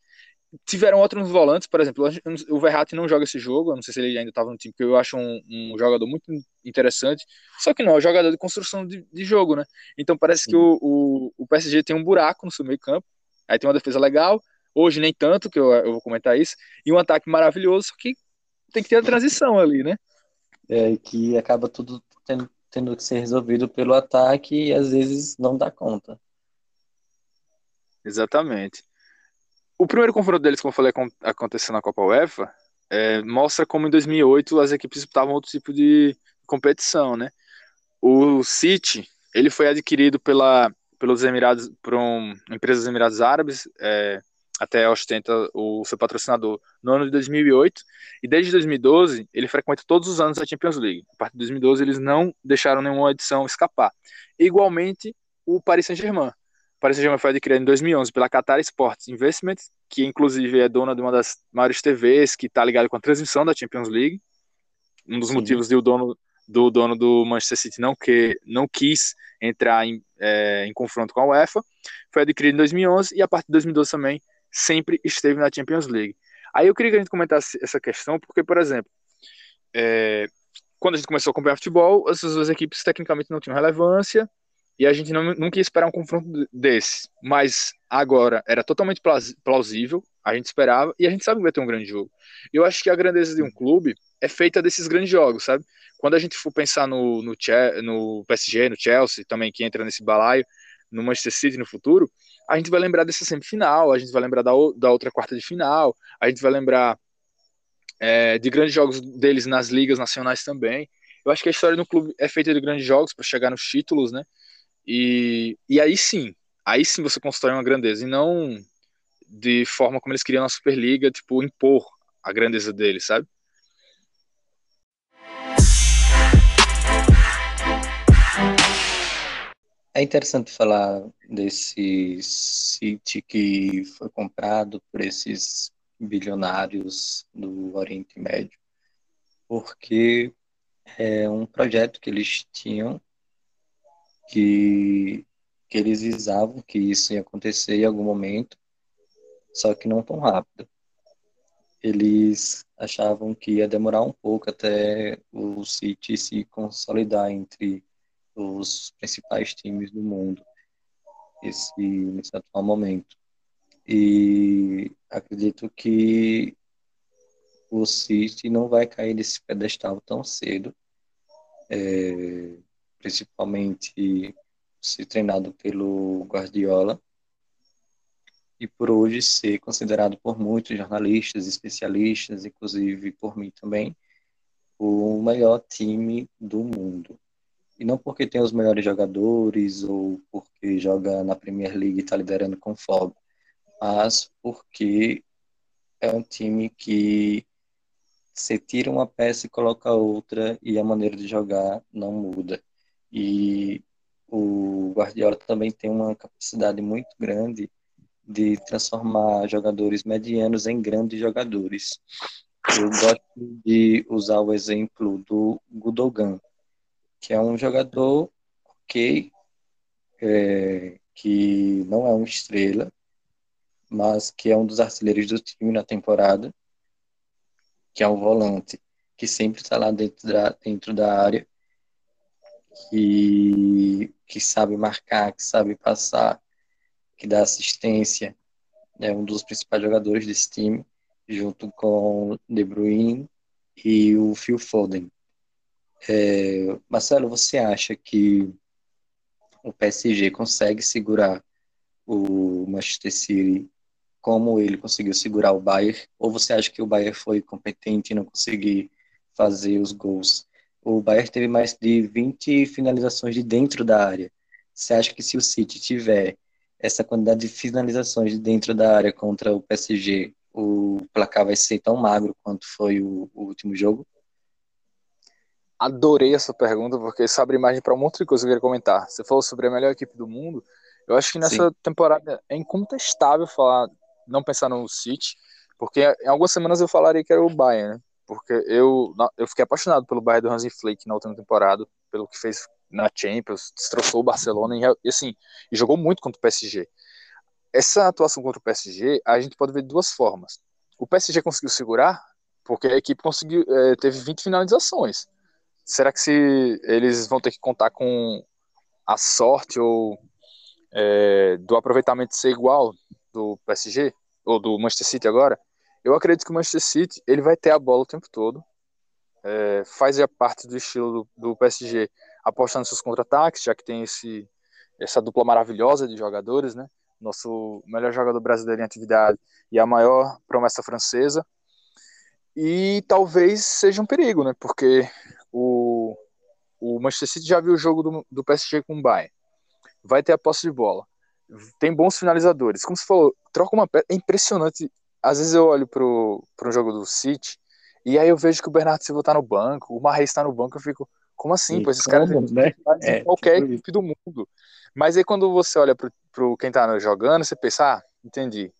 Tiveram outros volantes, por exemplo, o Verratti não joga esse jogo, eu não sei se ele ainda estava no time, porque eu acho um, um, jogador muito interessante, só que não, é um jogador de construção de, de jogo, né? Então parece Sim. que o, o, o, PSG tem um buraco no seu meio campo, aí tem uma defesa legal, hoje nem tanto, que eu, eu vou comentar isso, e um ataque maravilhoso, que tem que ter a transição ali, né? É, que acaba tudo tendo, tendo que ser resolvido pelo ataque e às vezes não dá conta. Exatamente. O primeiro confronto deles, como eu falei, aconteceu na Copa UEFA, é, mostra como em 2008 as equipes disputavam outro tipo de competição, né? O City, ele foi adquirido pela, pelos Emirados, por um, empresa dos Emirados Árabes, é, até ostenta o seu patrocinador no ano de 2008, e desde 2012 ele frequenta todos os anos a Champions League. A partir de 2012 eles não deixaram nenhuma edição escapar. Igualmente o Paris Saint-Germain, Paris Saint-Germain foi adquirida em 2011 pela Qatar Sports Investments, que inclusive é dona de uma das maiores TVs, que está ligada com a transmissão da Champions League. Um dos Sim. motivos de o dono do dono do Manchester City não, que, não quis entrar em, é, em confronto com a UEFA, foi adquirido em 2011 e a partir de 2012 também sempre esteve na Champions League. Aí eu queria que a gente comentasse essa questão, porque, por exemplo, é, quando a gente começou a acompanhar futebol, essas duas equipes tecnicamente não tinham relevância, e a gente não, nunca ia esperar um confronto desse. Mas agora era totalmente plausível, a gente esperava, e a gente sabe que vai ter um grande jogo. Eu acho que a grandeza de um clube é feita desses grandes jogos, sabe? Quando a gente for pensar no, no, no PSG, no Chelsea, também que entra nesse balaio, no Manchester City no futuro, a gente vai lembrar dessa semifinal, a gente vai lembrar da, da outra quarta de final, a gente vai lembrar é, de grandes jogos deles nas ligas nacionais também. Eu acho que a história do clube é feita de grandes jogos para chegar nos títulos, né? E, e aí sim, aí sim você constrói uma grandeza, e não de forma como eles queriam na Superliga, tipo, impor a grandeza deles, sabe? É interessante falar desse City que foi comprado por esses bilionários do Oriente Médio, porque é um projeto que eles tinham que, que eles visavam que isso ia acontecer em algum momento, só que não tão rápido. Eles achavam que ia demorar um pouco até o City se consolidar entre os principais times do mundo esse, nesse atual momento. E acredito que o City não vai cair desse pedestal tão cedo. É, principalmente ser treinado pelo Guardiola e por hoje ser considerado por muitos jornalistas, especialistas, inclusive por mim também, o melhor time do mundo. E não porque tem os melhores jogadores ou porque joga na Premier League e está liderando com folga, mas porque é um time que você tira uma peça e coloca outra e a maneira de jogar não muda. E o Guardiola também tem uma capacidade muito grande de transformar jogadores medianos em grandes jogadores. Eu gosto de usar o exemplo do Gudogan, que é um jogador ok, é, que não é uma estrela, mas que é um dos artilheiros do time na temporada, que é um volante, que sempre está lá dentro da, dentro da área que, que sabe marcar, que sabe passar, que dá assistência. É um dos principais jogadores desse time, junto com De Bruyne e o Phil Foden. É, Marcelo, você acha que o PSG consegue segurar o Manchester City como ele conseguiu segurar o Bayern? Ou você acha que o Bayern foi competente e não conseguiu fazer os gols? O Bayern teve mais de 20 finalizações de dentro da área. Você acha que se o City tiver essa quantidade de finalizações de dentro da área contra o PSG, o placar vai ser tão magro quanto foi o, o último jogo? Adorei essa pergunta, porque isso abre imagem para um monte de coisa que eu queria comentar. Você falou sobre a melhor equipe do mundo. Eu acho que nessa Sim. temporada é incontestável falar, não pensar no City, porque em algumas semanas eu falaria que era o Bayern, né? Porque eu, eu fiquei apaixonado pelo Bayern do Hansi Flick na última temporada, pelo que fez na Champions, destroçou o Barcelona e, assim, e jogou muito contra o PSG. essa atuação contra o PSG, a gente pode ver de duas formas. O PSG conseguiu segurar, porque a equipe conseguiu, é, teve 20 finalizações. Será que se eles vão ter que contar com a sorte ou é, do aproveitamento ser igual do PSG ou do Manchester City agora? Eu acredito que o Manchester City ele vai ter a bola o tempo todo, é, faz a parte do estilo do, do PSG, apostando seus contra-ataques, já que tem esse essa dupla maravilhosa de jogadores, né? Nosso melhor jogador brasileiro em atividade e a maior promessa francesa. E talvez seja um perigo, né? Porque o, o Manchester City já viu o jogo do, do PSG com o Bayern. Vai ter a posse de bola. Tem bons finalizadores. Como você falou, troca uma peça. É impressionante. Às vezes eu olho pro, pro jogo do City e aí eu vejo que o Bernardo Silva tá no banco, o Marreis tá no banco, eu fico, como assim? Pois esses caras né? é, qualquer tipo equipe do mundo. Mas aí quando você olha pro, pro quem tá jogando, você pensa, ah, entendi.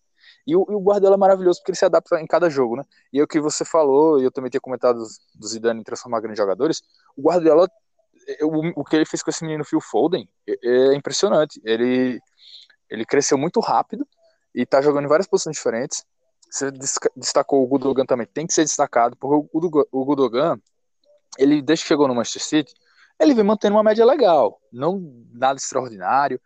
E o, e o Guardiola é maravilhoso porque ele se adapta em cada jogo, né? E é o que você falou, e eu também tinha comentado do Zidane em transformar grandes jogadores, o Guardiola, o, o que ele fez com esse menino Phil Foden é, é impressionante. Ele, ele cresceu muito rápido e tá jogando em várias posições diferentes. Você destacou o Gudogan também, tem que ser destacado, porque o Gudogan, ele desde que chegou no Manchester City, ele vem mantendo uma média legal, não nada extraordinário,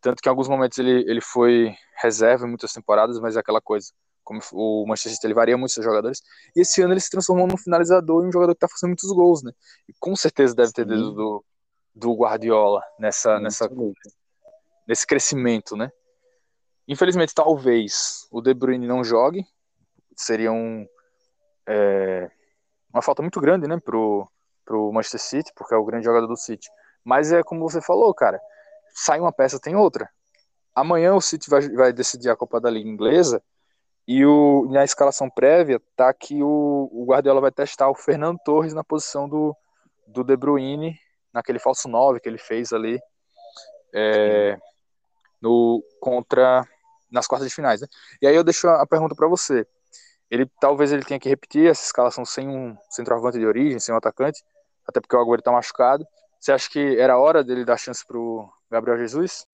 tanto que em alguns momentos ele, ele foi reserva em muitas temporadas, mas é aquela coisa, como o Manchester City ele varia muito seus jogadores, e esse ano ele se transformou num finalizador e um jogador que tá fazendo muitos gols, né? E com certeza deve ter dedo do, do Guardiola nessa, nessa, nesse crescimento, né? Infelizmente, talvez o De Bruyne não jogue, seria um, é, uma falta muito grande, né, pro, pro Manchester City, porque é o grande jogador do City. Mas é como você falou, cara, sai uma peça, tem outra. Amanhã o City vai, vai decidir a Copa da Liga Inglesa e o, na escalação prévia tá que o, o Guardiola vai testar o Fernando Torres na posição do, do De Bruyne, naquele falso 9 que ele fez ali é, no contra nas quartas de finais, né? E aí eu deixo a, pergunta para você. Ele talvez ele tenha que repetir essa escalação sem um centroavante de origem, sem um atacante, até porque o Agüero está machucado. Você acha que era hora dele dar chance pro Gabriel Jesus?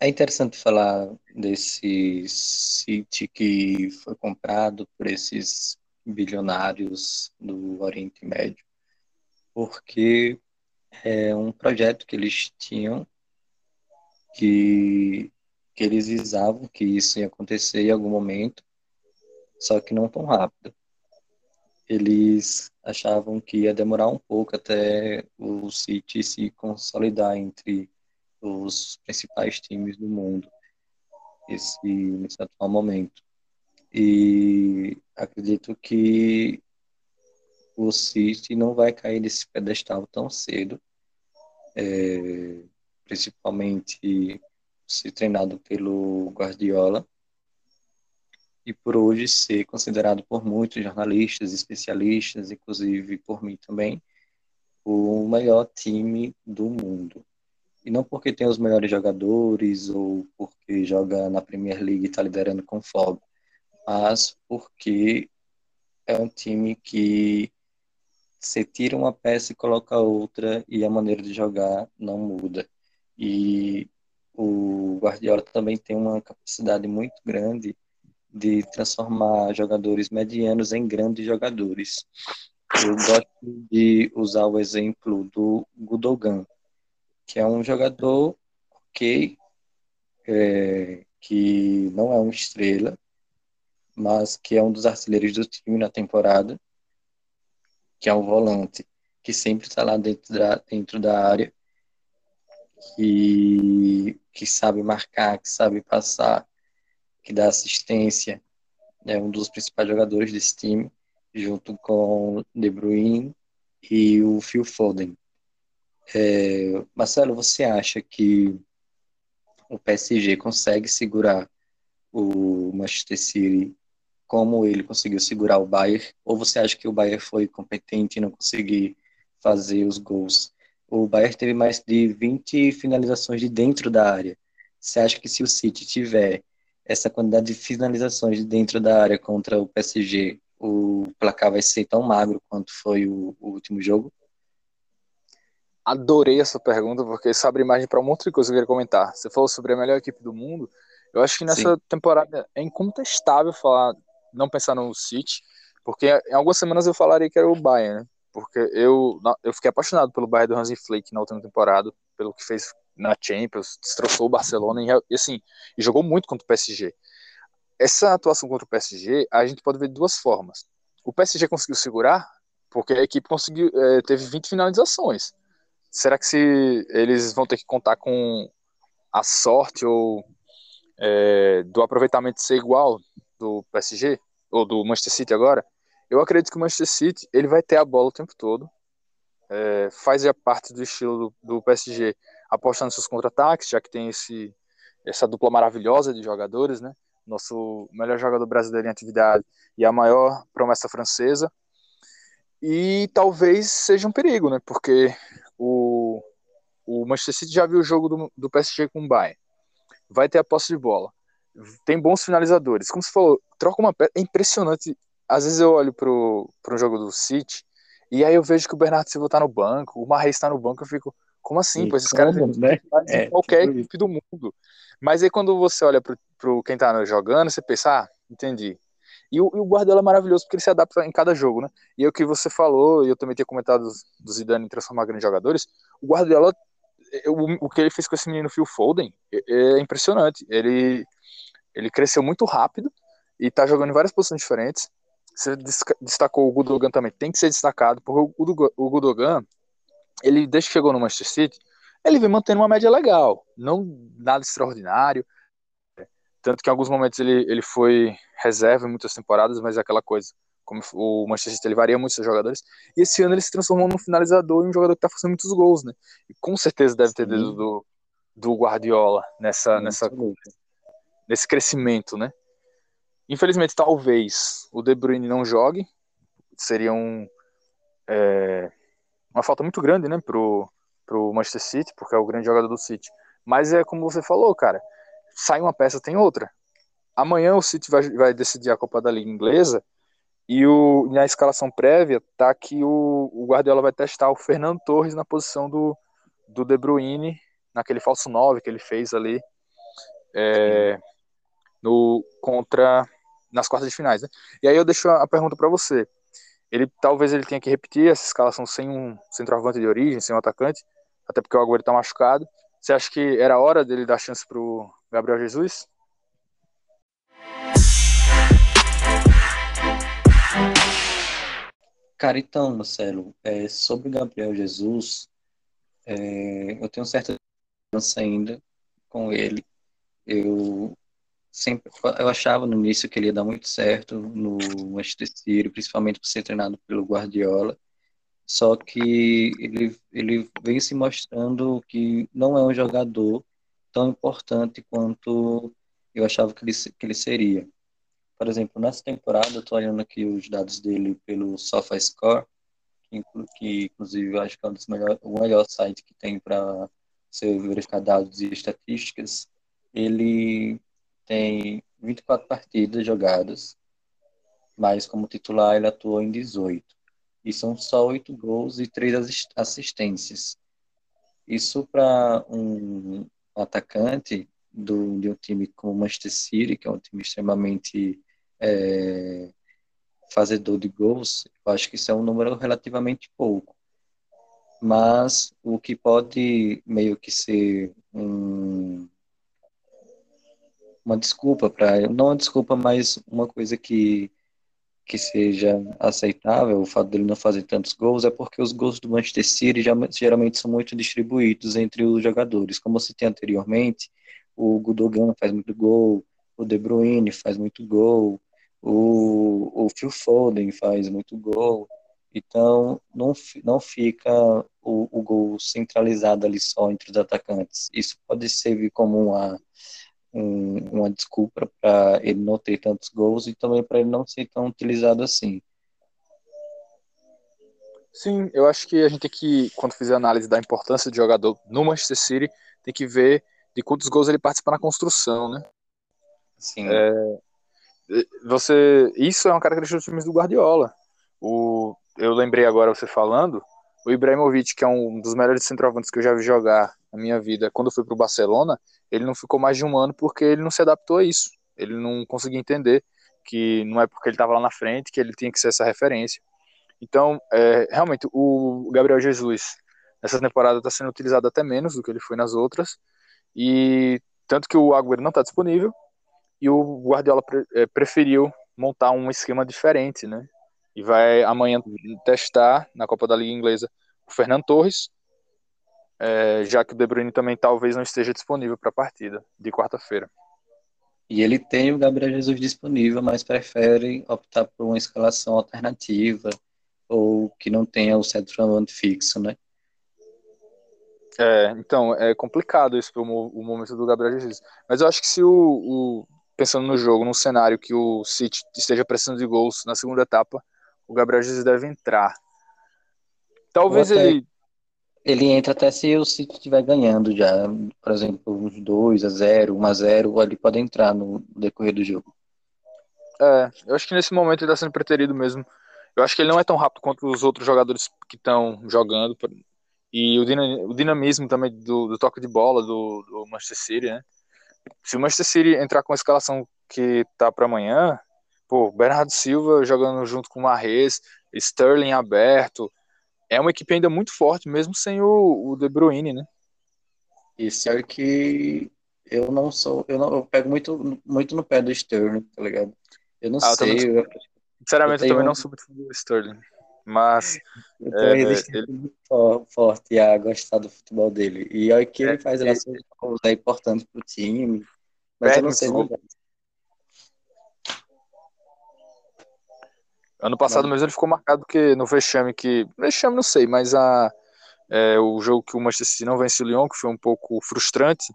É interessante falar desse City que foi comprado por esses bilionários do Oriente Médio, porque é um projeto que eles tinham que, que eles visavam que isso ia acontecer em algum momento só que não tão rápido. Eles achavam que ia demorar um pouco até o City se consolidar entre os principais times do mundo esse, nesse atual momento. E acredito que o City não vai cair desse pedestal tão cedo, é, principalmente se treinado pelo Guardiola, e por hoje ser considerado por muitos jornalistas, especialistas, inclusive por mim também, o maior time do mundo. E não porque tem os melhores jogadores ou porque joga na Premier League e está liderando com folga, mas porque é um time que você tira uma peça e coloca outra e a maneira de jogar não muda. E o Guardiola também tem uma capacidade muito grande de transformar jogadores medianos em grandes jogadores. Eu gosto de usar o exemplo do Gudogan, que é um jogador ok, é, que não é uma estrela, mas que é um dos artilheiros do time na temporada, que é um volante que sempre está lá dentro da, dentro da área, que, que sabe marcar, que sabe passar, que dá assistência, é um dos principais jogadores desse time, junto com De Bruyne e o Phil Foden. É, Marcelo, você acha que o PSG consegue segurar o Manchester City como ele conseguiu segurar o Bayern? Ou você acha que o Bayern foi competente e não conseguiu fazer os gols? O Bayern teve mais de 20 finalizações de dentro da área. Você acha que se o City tiver essa quantidade de finalizações dentro da área contra o PSG, o placar vai ser tão magro quanto foi o, o último jogo? Adorei essa pergunta, porque isso abre imagem para um monte de coisa que eu queria comentar. Você falou sobre a melhor equipe do mundo. Eu acho que nessa Sim. temporada é incontestável falar, não pensar no City, porque em algumas semanas eu falaria que era o Bayern, né? porque eu, eu fiquei apaixonado pelo Bayern do Hansi Flick na última temporada, pelo que fez na Champions, destroçou o Barcelona e, assim, e jogou muito contra o PSG. Essa atuação contra o PSG, a gente pode ver de duas formas. O PSG conseguiu segurar, porque a equipe conseguiu, é, teve 20 finalizações. Será que se eles vão ter que contar com a sorte ou é, do aproveitamento ser igual do PSG ou do Manchester City agora? Eu acredito que o Manchester City ele vai ter a bola o tempo todo, é, faz a parte do estilo do, do PSG apostando seus contra-ataques, já que tem esse, essa dupla maravilhosa de jogadores, né? Nosso melhor jogador brasileiro em atividade e a maior promessa francesa. E talvez seja um perigo, né? Porque o, o Manchester City já viu o jogo do, do PSG com o Bayern. Vai ter a posse de bola. Tem bons finalizadores. Como você falou, troca uma peça. É impressionante. Às vezes eu olho pro, pro jogo do City e aí eu vejo que o Bernardo Silva tá no banco, o Marreis tá no banco, eu fico, como assim? Sim, pois esses caras né? é, qualquer tipo equipe do mundo. Mas aí quando você olha pro, pro quem tá jogando, você pensa, ah, entendi. E o, e o Guardiola é maravilhoso porque ele se adapta em cada jogo, né? E é o que você falou, e eu também tinha comentado do Zidane em transformar grandes jogadores, o Guardiola, o, o que ele fez com esse menino Phil Foden é, é impressionante. Ele, ele cresceu muito rápido e tá jogando em várias posições diferentes. Você destacou o Gudogan também, tem que ser destacado, porque o, Gudogan, ele desde que chegou no Manchester City, ele vem mantendo uma média legal, não nada extraordinário, tanto que em alguns momentos ele, ele foi reserva em muitas temporadas, mas é aquela coisa, como o Manchester City ele varia muito seus jogadores, e esse ano ele se transformou num finalizador e um jogador que tá fazendo muitos gols, né? E com certeza deve ter dedo do, do Guardiola nessa, nessa, nesse crescimento, né? Infelizmente, talvez o De Bruyne não jogue, seria um, é, uma falta muito grande, né, pro, pro Manchester City, porque é o grande jogador do City. Mas é como você falou, cara, sai uma peça, tem outra. Amanhã o City vai, vai decidir a Copa da Liga Inglesa e o, na escalação prévia tá que o, o Guardiola vai testar o Fernando Torres na posição do, do De Bruyne, naquele falso 9 que ele fez ali é, no, contra nas quartas de finais. Né? E aí eu deixo a, pergunta para você. Ele talvez ele tenha que repetir essa escalação sem um centroavante de origem, sem um atacante, até porque o Agüero está machucado. Você acha que era hora dele dar chance pro Gabriel Jesus? Cara, então, Marcelo, é, sobre Gabriel Jesus, é, eu tenho certa esperança ainda com ele. Eu sempre eu achava no início que ele ia dar muito certo no Manchester City, principalmente por ser treinado pelo Guardiola. Só que ele, ele vem se mostrando que não é um jogador tão importante quanto eu achava que ele, que ele seria. Por exemplo, nessa temporada, eu estou olhando aqui os dados dele pelo SofaScore, que, que inclusive eu acho que é um dos melhores, o melhor site que tem para verificar dados e estatísticas. Ele tem 24 partidas jogadas, mas como titular ele atuou em 18. E são só 8 gols e 3 assistências. Isso para um atacante do, de um time como o Manchester City, que é um time extremamente é, fazedor de gols, eu acho que isso é um número relativamente pouco. Mas o que pode meio que ser um, uma desculpa para não uma desculpa, mas uma coisa que que seja aceitável o fato dele não fazer tantos gols é porque os gols do Manchester City já, geralmente são muito distribuídos entre os jogadores. Como se tem anteriormente, o Gudogan faz muito gol, o De Bruyne faz muito gol, o, o Phil Foden faz muito gol. Então, não, não fica o, o gol centralizado ali só entre os atacantes. Isso pode servir como uma, um, uma desculpa para ele não ter tantos gols e também para ele não ser tão utilizado assim. Sim, eu acho que a gente tem que, quando fizer análise da importância de jogador no Manchester City, tem que ver de quantos gols ele participa na construção, né? Sim. É, você, isso é uma característica dos times do Guardiola. O, eu lembrei agora você falando, o Ibrahimovic, que é um dos melhores centroavantes que eu já vi jogar na minha vida, quando foi para o Barcelona, ele não ficou mais de um ano porque ele não se adaptou a isso. Ele não conseguia entender que não é porque ele estava lá na frente que ele tinha que ser essa referência. Então, é, realmente, o Gabriel Jesus nessa temporada está sendo utilizado até menos do que ele foi nas outras, e tanto que o Agüero não está disponível, e o Guardiola pre é, preferiu montar um esquema diferente, né? E vai amanhã testar na Copa da Liga Inglesa o Fernando Torres, é, já que o De Bruyne também talvez não esteja disponível para a partida de quarta-feira. E ele tem o Gabriel Jesus disponível, mas prefere optar por uma escalação alternativa ou que não tenha o centroavante fixo, né? É, então, é complicado isso para o momento do Gabriel Jesus. Mas eu acho que se o, o, pensando no jogo, num cenário que o City esteja precisando de gols na segunda etapa, o Gabriel Jesus deve entrar. Talvez ele ele entra até se o City estiver ganhando já, por exemplo, uns 2 a 0, 1 a 0, ele pode entrar no decorrer do jogo. É, eu acho que nesse momento ele está sendo preterido mesmo. Eu acho que ele não é tão rápido quanto os outros jogadores que estão jogando. E o, dinamismo também do, do toque de bola do, do, Manchester City, né? Se o Manchester City entrar com a escalação que tá para amanhã, pô, Bernardo Silva jogando junto com o Marrez, Sterling aberto, é uma equipe ainda muito forte, mesmo sem o, o De Bruyne, né? Isso é que eu não sou, eu não eu pego muito, muito no pé do Sterling, tá ligado? Eu não ah, sei. Eu também, eu, sinceramente, eu, também um... não sou muito fã do Sterling. Mas. Eu tô é, ele... muito forte a gostar do futebol dele. E olha que é, ele faz seus gols é importante pro time. Mas eu não sei não. Ano passado mesmo ele ficou marcado porque no vexame que. Vexame não sei, mas a, é, o jogo que o Manchester City não vence o Lyon, que foi um pouco frustrante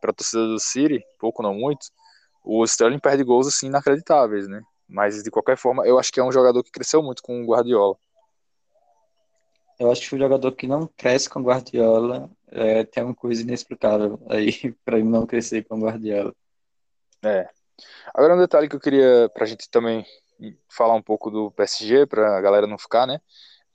para a torcida do City, pouco não muito, o Sterling perde gols assim inacreditáveis, né? Mas de qualquer forma, eu acho que é um jogador que cresceu muito com o Guardiola. Eu acho que o jogador que não cresce com o Guardiola é, tem uma coisa inexplicável aí para ele não crescer com o Guardiola. É. Agora um detalhe que eu queria para a gente também falar um pouco do PSG para a galera não ficar, né?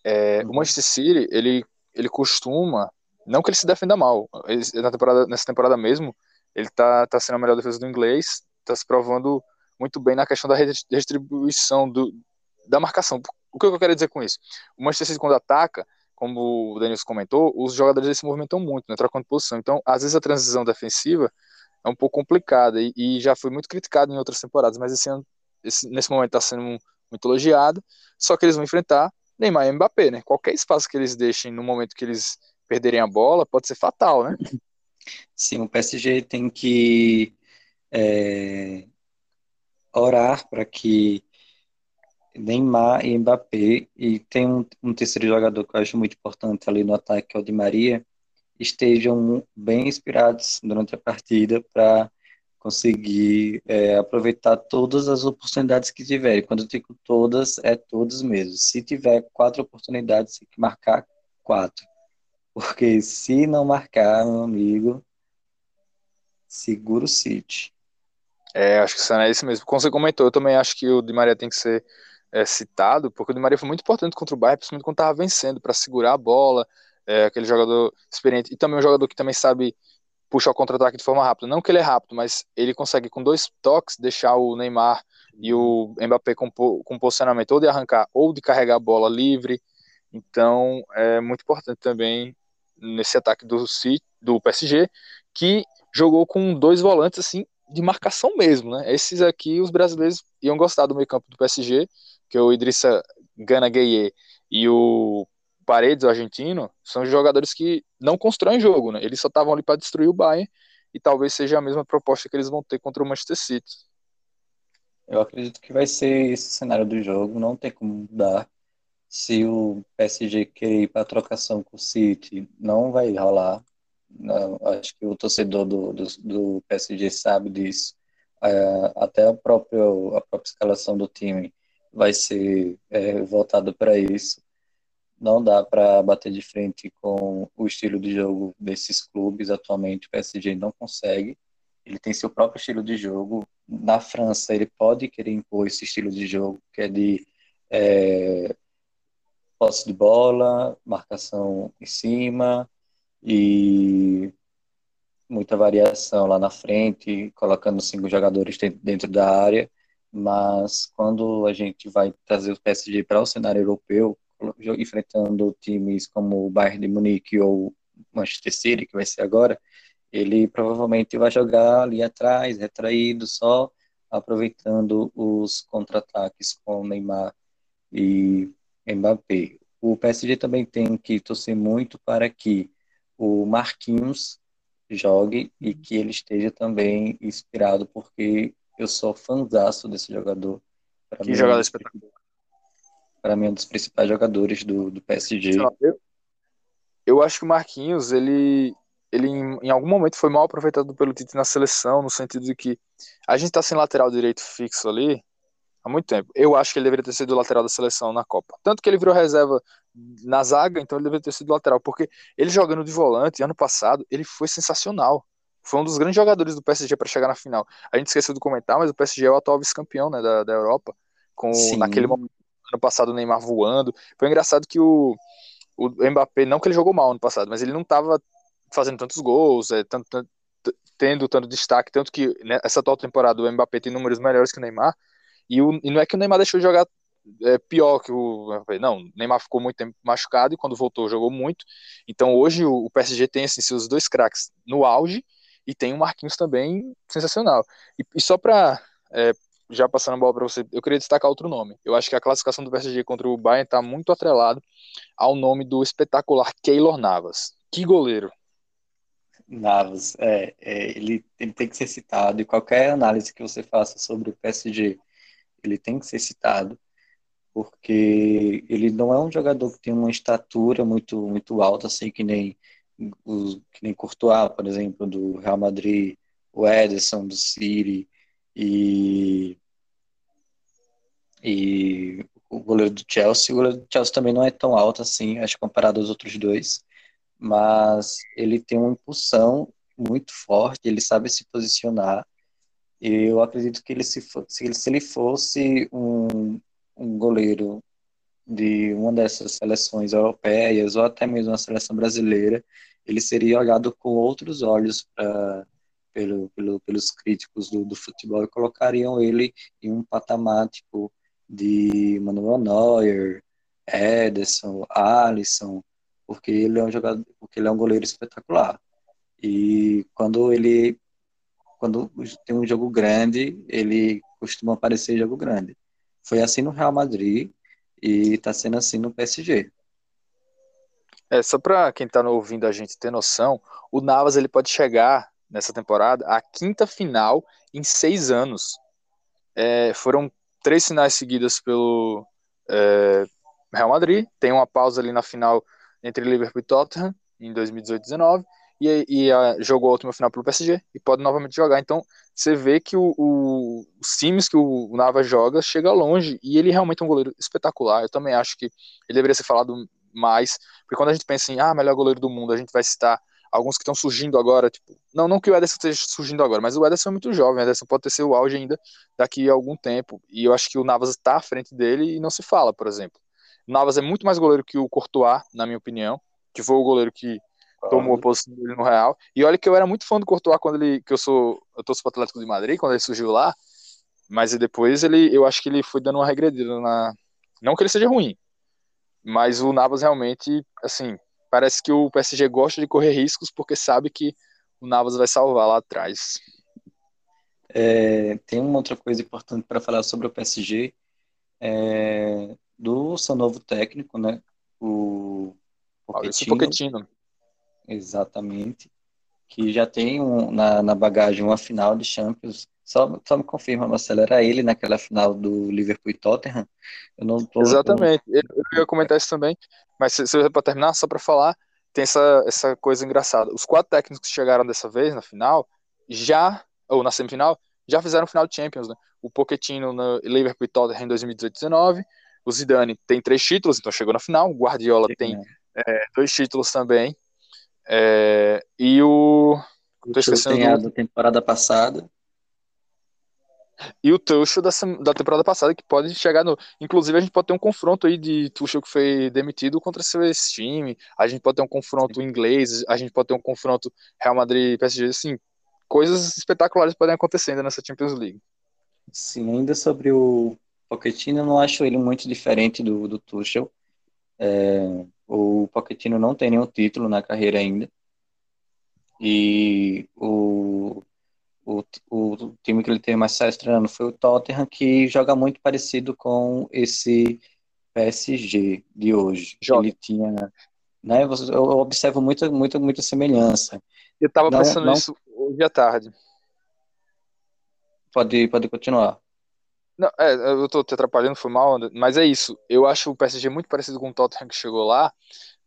É, uhum. O Manchester City ele ele costuma não que ele se defenda mal, ele, na temporada nessa temporada mesmo ele tá tá sendo a melhor defesa do inglês, tá se provando muito bem na questão da redistribuição do, da marcação. O que eu quero dizer com isso? O Manchester City, quando ataca, como o Denilson comentou, os jogadores se movimentam muito, né, trocando posição. Então, às vezes, a transição defensiva é um pouco complicada e, e já foi muito criticado em outras temporadas, mas esse ano, esse, nesse momento está sendo muito elogiado. Só que eles vão enfrentar Neymar e Mbappé, né? Qualquer espaço que eles deixem no momento que eles perderem a bola pode ser fatal, né? Sim, o PSG tem que é, orar para que Neymar e Mbappé, e tem um, um, terceiro jogador que eu acho muito importante ali no ataque, que é o Di Maria, estejam bem inspirados durante a partida para conseguir é, aproveitar todas as oportunidades que tiverem. Quando eu digo todas, é todas mesmo. Se tiver quatro oportunidades, tem que marcar quatro. Porque se não marcar, meu amigo, segura o City. É, acho que é isso mesmo. Como você comentou, eu também acho que o Di Maria tem que ser é, citado, porque o Di Maria foi muito importante contra o Bayern, principalmente quando estava vencendo, para segurar a bola, é, aquele jogador experiente, e também um jogador que também sabe puxar o contra-ataque de forma rápida. Não que ele é rápido, mas ele consegue com dois toques deixar o Neymar e o Mbappé com, com posicionamento ou de arrancar ou de carregar a bola livre. Então é muito importante também nesse ataque do, do PSG, que jogou com dois volantes assim de marcação mesmo, né? Esses aqui os brasileiros iam gostar do meio campo do PSG, que é o Idrissa Gana Gueye e o Paredes, o argentino, são jogadores que não constroem jogo, né? Eles só estavam ali para destruir o Bayern e talvez seja a mesma proposta que eles vão ter contra o Manchester City. Eu acredito que vai ser esse cenário do jogo, não tem como mudar. Se o PSG querer ir para trocação com o City, não vai rolar. Não, acho que o torcedor do, do, do PSG sabe disso. É, até a própria, a própria escalação do time vai ser é, voltada para isso. Não dá para bater de frente com o estilo de jogo desses clubes atualmente. O PSG não consegue. Ele tem seu próprio estilo de jogo, na França ele pode querer impor esse estilo de jogo, que é de é, posse de bola, marcação em cima e muita variação lá na frente, colocando cinco jogadores dentro da área, mas quando a gente vai trazer o PSG para o cenário europeu, enfrentando times como o Bayern de Munique ou Manchester City, que vai ser agora, ele provavelmente vai jogar ali atrás, retraído, só aproveitando os contra-ataques com Neymar e Mbappé. O PSG também tem que torcer muito para que o Marquinhos jogue e que ele esteja também inspirado, porque eu sou fãzaço desse jogador. Pra que jogador é espetacular. Para mim, é um dos principais jogadores do, do PSG. Eu, eu acho que o Marquinhos, ele, ele em, em, algum momento foi mal aproveitado pelo Tite na seleção, no sentido de que a gente tá sem lateral direito fixo ali há muito tempo. Eu acho que ele deveria ter sido lateral da seleção na Copa. Tanto que ele virou reserva na zaga, então ele deveria ter sido lateral, porque ele jogando de volante ano passado, ele foi sensacional. Foi um dos grandes jogadores do PSG para chegar na final. A gente esqueceu de comentar, mas o PSG é o atual vice-campeão né, da, da Europa, com Sim. naquele momento, ano passado o Neymar voando. Foi engraçado que o, o Mbappé, não que ele jogou mal ano passado, mas ele não estava fazendo tantos gols, é, tanto, tanto, tendo tanto destaque, tanto que nessa né, atual temporada o Mbappé tem números melhores que o Neymar, e, o, e não é que o Neymar deixou de jogar é, pior que o não, o Neymar ficou muito tempo machucado e quando voltou jogou muito. Então hoje o, o PSG tem assim, seus dois craques no auge e tem o Marquinhos também sensacional. E, e só para é, já passando a bola para você, eu queria destacar outro nome. Eu acho que a classificação do PSG contra o Bayern está muito atrelado ao nome do espetacular Keylor Navas. Que goleiro! Navas, é, é, ele, ele tem que ser citado e qualquer análise que você faça sobre o PSG, ele tem que ser citado, porque ele não é um jogador que tem uma estatura muito muito alta, assim que nem os, que nem Courtois, por exemplo, do Real Madrid, o Ederson do City e e o goleiro do Chelsea. O goleiro do Chelsea também não é tão alto assim, acho comparado aos outros dois, mas ele tem uma impulsão muito forte, ele sabe se posicionar. E eu acredito que ele se, se, se ele fosse um, um goleiro de uma dessas seleções europeias ou até mesmo uma seleção brasileira, ele seria olhado com outros olhos pra, pelo, pelo, pelos críticos do, do, futebol e colocariam ele em um patamar tipo, de Manuel Neuer, Ederson, Alisson, porque ele é um jogador, porque ele é um goleiro espetacular. E quando ele quando tem um jogo grande, ele costuma aparecer em jogo grande. Foi assim no Real Madrid e está sendo assim no PSG. É, só para quem está ouvindo a gente ter noção, o Navas ele pode chegar nessa temporada à quinta final em seis anos. É, foram três finais seguidas pelo é, Real Madrid, tem uma pausa ali na final entre Liverpool e Tottenham em 2018-19 e, e a, jogou a última final pelo PSG e pode novamente jogar. Então você vê que o, o, os times que o, o Navas joga chega longe e ele realmente é um goleiro espetacular. Eu também acho que ele deveria ser falado mais, porque quando a gente pensa em ah, melhor goleiro do mundo, a gente vai citar alguns que estão surgindo agora, tipo, não, não que o Ederson esteja surgindo agora, mas o Ederson é muito jovem, o Ederson pode ter seu auge ainda daqui a algum tempo, e eu acho que o Navas está à frente dele e não se fala, por exemplo. O Navas é muito mais goleiro que o Courtois, na minha opinião, que foi o goleiro que tomou a posição dele no Real, e olha que eu era muito fã do Courtois quando ele, que eu sou, eu torço pro Atlético de Madrid, quando ele surgiu lá, mas depois ele, eu acho que ele foi dando uma regredida na, não que ele seja ruim, mas o Navas realmente, assim, parece que o PSG gosta de correr riscos porque sabe que o Navas vai salvar lá atrás. É, tem uma outra coisa importante para falar sobre o PSG, é, do seu novo técnico, né? O Pochettino. Pochettino. Exatamente. Que já tem um, na, na bagagem uma final de Champions só, só me confirma, Marcelo, era ele naquela final do Liverpool e Tottenham? Eu não tô, Exatamente, eu, eu ia comentar isso também, mas se, se para terminar, só para falar, tem essa, essa coisa engraçada. Os quatro técnicos que chegaram dessa vez na final, já, ou na semifinal, já fizeram final de Champions, né? O Pochettino no Liverpool e Tottenham em 2018-19, o Zidane tem três títulos, então chegou na final, o Guardiola Sim, tem é, dois títulos também, é, e o... Tô esquecendo tem a da temporada passada. E o Tuchel da, da temporada passada, que pode chegar no. Inclusive, a gente pode ter um confronto aí de Tuchel que foi demitido contra seu time. A gente pode ter um confronto inglês, a gente pode ter um confronto Real Madrid PSG. Assim, coisas espetaculares podem acontecendo nessa Champions League. Sim, ainda sobre o Pochettino, eu não acho ele muito diferente do, do Tuchel. É, o Pochettino não tem nenhum título na carreira ainda. E o o, o time que ele teve mais sucesso treinando foi o Tottenham, que joga muito parecido com esse PSG de hoje. Joga. Ele tinha, né, eu observo muita, muita, muita semelhança. Eu estava pensando não... nisso hoje à tarde. Pode, pode continuar. Não, é, eu tô te atrapalhando, foi mal, mas é isso. Eu acho o PSG muito parecido com o Tottenham que chegou lá,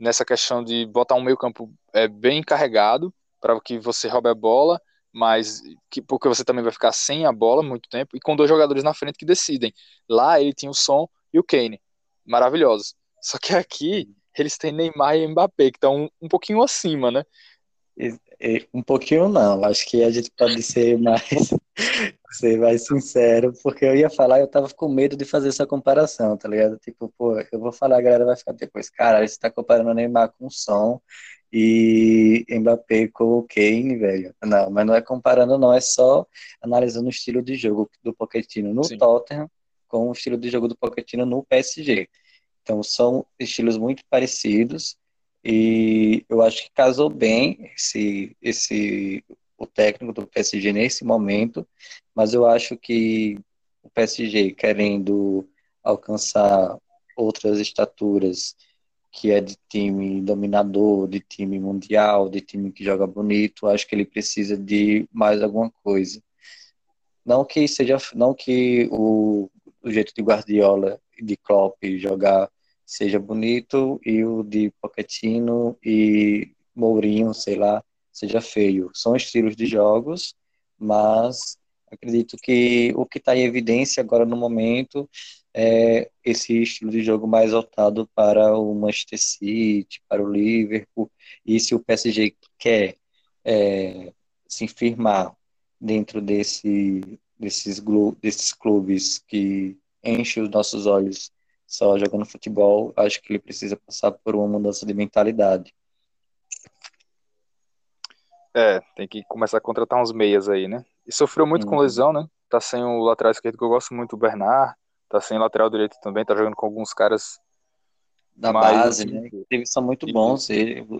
nessa questão de botar um meio campo é, bem carregado, para que você roube a bola, mas que, porque você também vai ficar sem a bola muito tempo e com dois jogadores na frente que decidem. Lá ele tinha o Son e o Kane, maravilhosos. Só que aqui eles têm Neymar e Mbappé, que estão um, um pouquinho acima, né? Um pouquinho não, acho que a gente pode ser mais, ser mais sincero, porque eu ia falar, eu tava com medo de fazer essa comparação, tá ligado? Tipo, pô, eu vou falar, a galera vai ficar depois, cara, você tá comparando Neymar com o Som, e Mbappé com o Kane, velho. Não, mas não é comparando, não, é só analisando o estilo de jogo do Pochettino no Sim. Tottenham com o estilo de jogo do Pochettino no PSG. Então são estilos muito parecidos e eu acho que casou bem esse esse o técnico do PSG nesse momento, mas eu acho que o PSG querendo alcançar outras estaturas que é de time dominador, de time mundial, de time que joga bonito, acho que ele precisa de mais alguma coisa. Não que seja, não que o, o jeito de Guardiola e de Klopp jogar seja bonito e o de Pochettino e Mourinho, sei lá, seja feio. São estilos de jogos, mas acredito que o que está em evidência agora no momento é esse estilo de jogo mais voltado para o Manchester City, para o Liverpool, e se o PSG quer é, se firmar dentro desse, desses, desses clubes que enchem os nossos olhos só jogando futebol, acho que ele precisa passar por uma mudança de mentalidade. É, tem que começar a contratar uns meias aí, né? E sofreu muito com uhum. lesão, né? Tá sem o lateral esquerdo que eu gosto muito, o Bernard tá sem lateral direito também, tá jogando com alguns caras da mais, base, né? Eles são muito bons,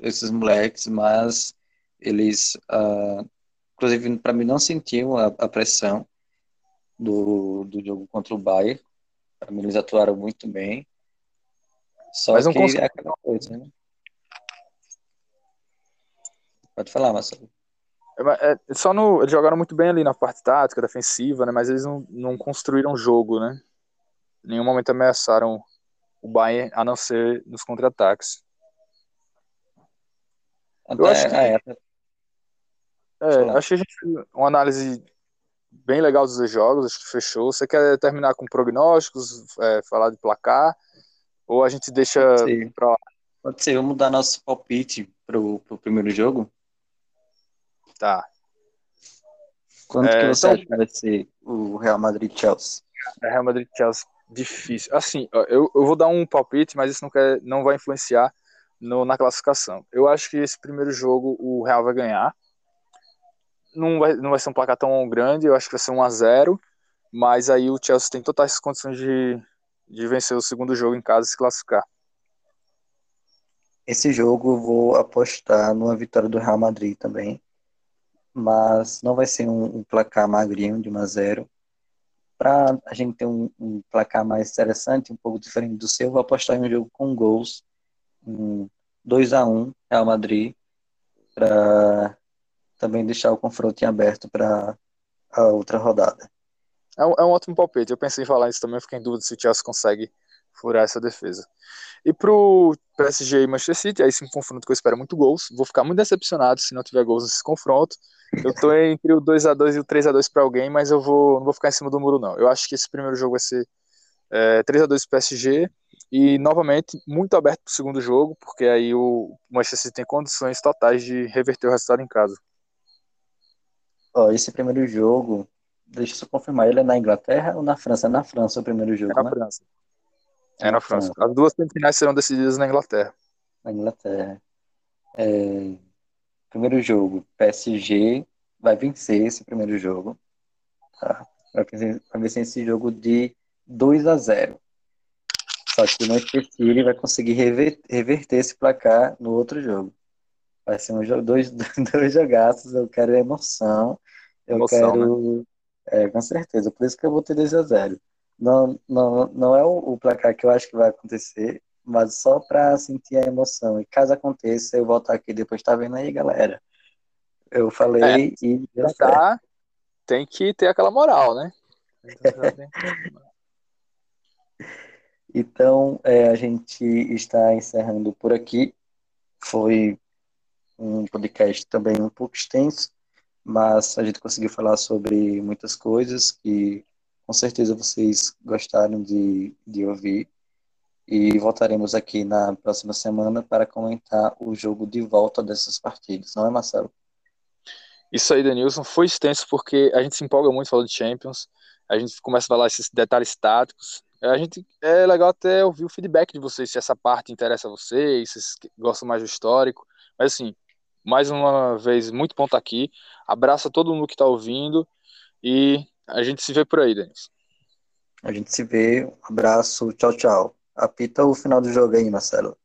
esses moleques, mas eles, uh, inclusive, para mim, não sentiam a, a, pressão do, do jogo contra o Bayern. Para mim, eles atuaram muito bem. Só mas que é aquela coisa, né? Pode falar, Marcelo. É, é, só no, eles jogaram muito bem ali na parte tática, defensiva, né? Mas eles não, não construíram jogo, né? Em nenhum momento ameaçaram o Bayern, a não ser nos contra-ataques. Eu acho que, é, é, acho que a gente fez uma análise bem legal dos dois jogos, acho que fechou. Você quer terminar com prognósticos, é, falar de placar, ou a gente deixa para lá? Pode ser, vamos dar nosso palpite pro, pro primeiro jogo? Tá. Quanto é, que você então, acha que vai ser o Real Madrid-Chelsea? Real Madrid-Chelsea difícil. Assim, eu, eu vou dar um palpite, mas isso não, quer, não vai influenciar no, na classificação. Eu acho que esse primeiro jogo o Real vai ganhar. Não vai, não vai ser um placar tão grande, eu acho que vai ser 1 a 0 mas aí o Chelsea tem totais condições de, de vencer o segundo jogo em casa e se classificar. Esse jogo eu vou apostar numa vitória do Real Madrid também, mas não vai ser um, um placar magrinho de 1 a 0 para a gente ter um, um, placar mais interessante, um pouco diferente do seu, vou apostar em um jogo com gols, um 2 a 1 Real Madrid, para também deixar o confronto em aberto para a outra rodada. É um, é um ótimo palpite. Eu pensei em falar isso também, fiquei em dúvida se o Chelsea consegue furar essa defesa. E pro PSG e Manchester City, aí sim um confronto que eu espero muito gols. Vou ficar muito decepcionado se não tiver gols nesse confronto. Eu tô entre o 2 a 2 e o 3 a 2 para alguém, mas eu vou não vou ficar em cima do muro não. Eu acho que esse primeiro jogo vai ser é, 3 a 2 pro PSG e novamente muito aberto pro segundo jogo, porque aí o Manchester City tem condições totais de reverter o resultado em casa. Ó, esse primeiro jogo deixa eu só confirmar, ele é na Inglaterra ou na França? É na França o primeiro jogo, É na né? França. É na na França. As duas semifinais serão decididas na Inglaterra. Na Inglaterra. É, primeiro jogo, PSG vai vencer esse primeiro jogo. Tá? Vai vencer, vai vencer esse jogo de 2 a 0. Só que o Manchester City vai conseguir rever- reverter esse placar no outro jogo. Vai ser um jogo, dois, dois jogaços, eu quero emoção. Eu Emoção, quero. É, com certeza, por isso que eu vou ter 2 a 0. Não, não, não é o, o placar que eu acho que vai acontecer, mas só para sentir a emoção. E caso aconteça, eu voltar aqui depois, tá vendo aí, galera? Eu falei e deu. Tá, tem que ter aquela moral, né? Então, é, a gente está encerrando por aqui. Foi um podcast também um pouco extenso, mas a gente conseguiu falar sobre muitas coisas que com certeza vocês gostaram de, de ouvir. E voltaremos aqui na próxima semana para comentar o jogo de volta dessas partidas, não é, Marcelo? Isso aí, Denilson, foi extenso porque a gente se empolga muito falando de Champions, a gente começa a falar esses detalhes táticos. A gente é legal até ouvir o feedback de vocês, se essa parte interessa a vocês, se vocês gostam mais do histórico. Mas assim, mais uma vez, muito estar aqui. Abraço a todo mundo que está ouvindo e a gente se vê por aí, Denis. A gente se vê. Um abraço. Tchau, tchau. Apita o final do jogo aí, Marcelo.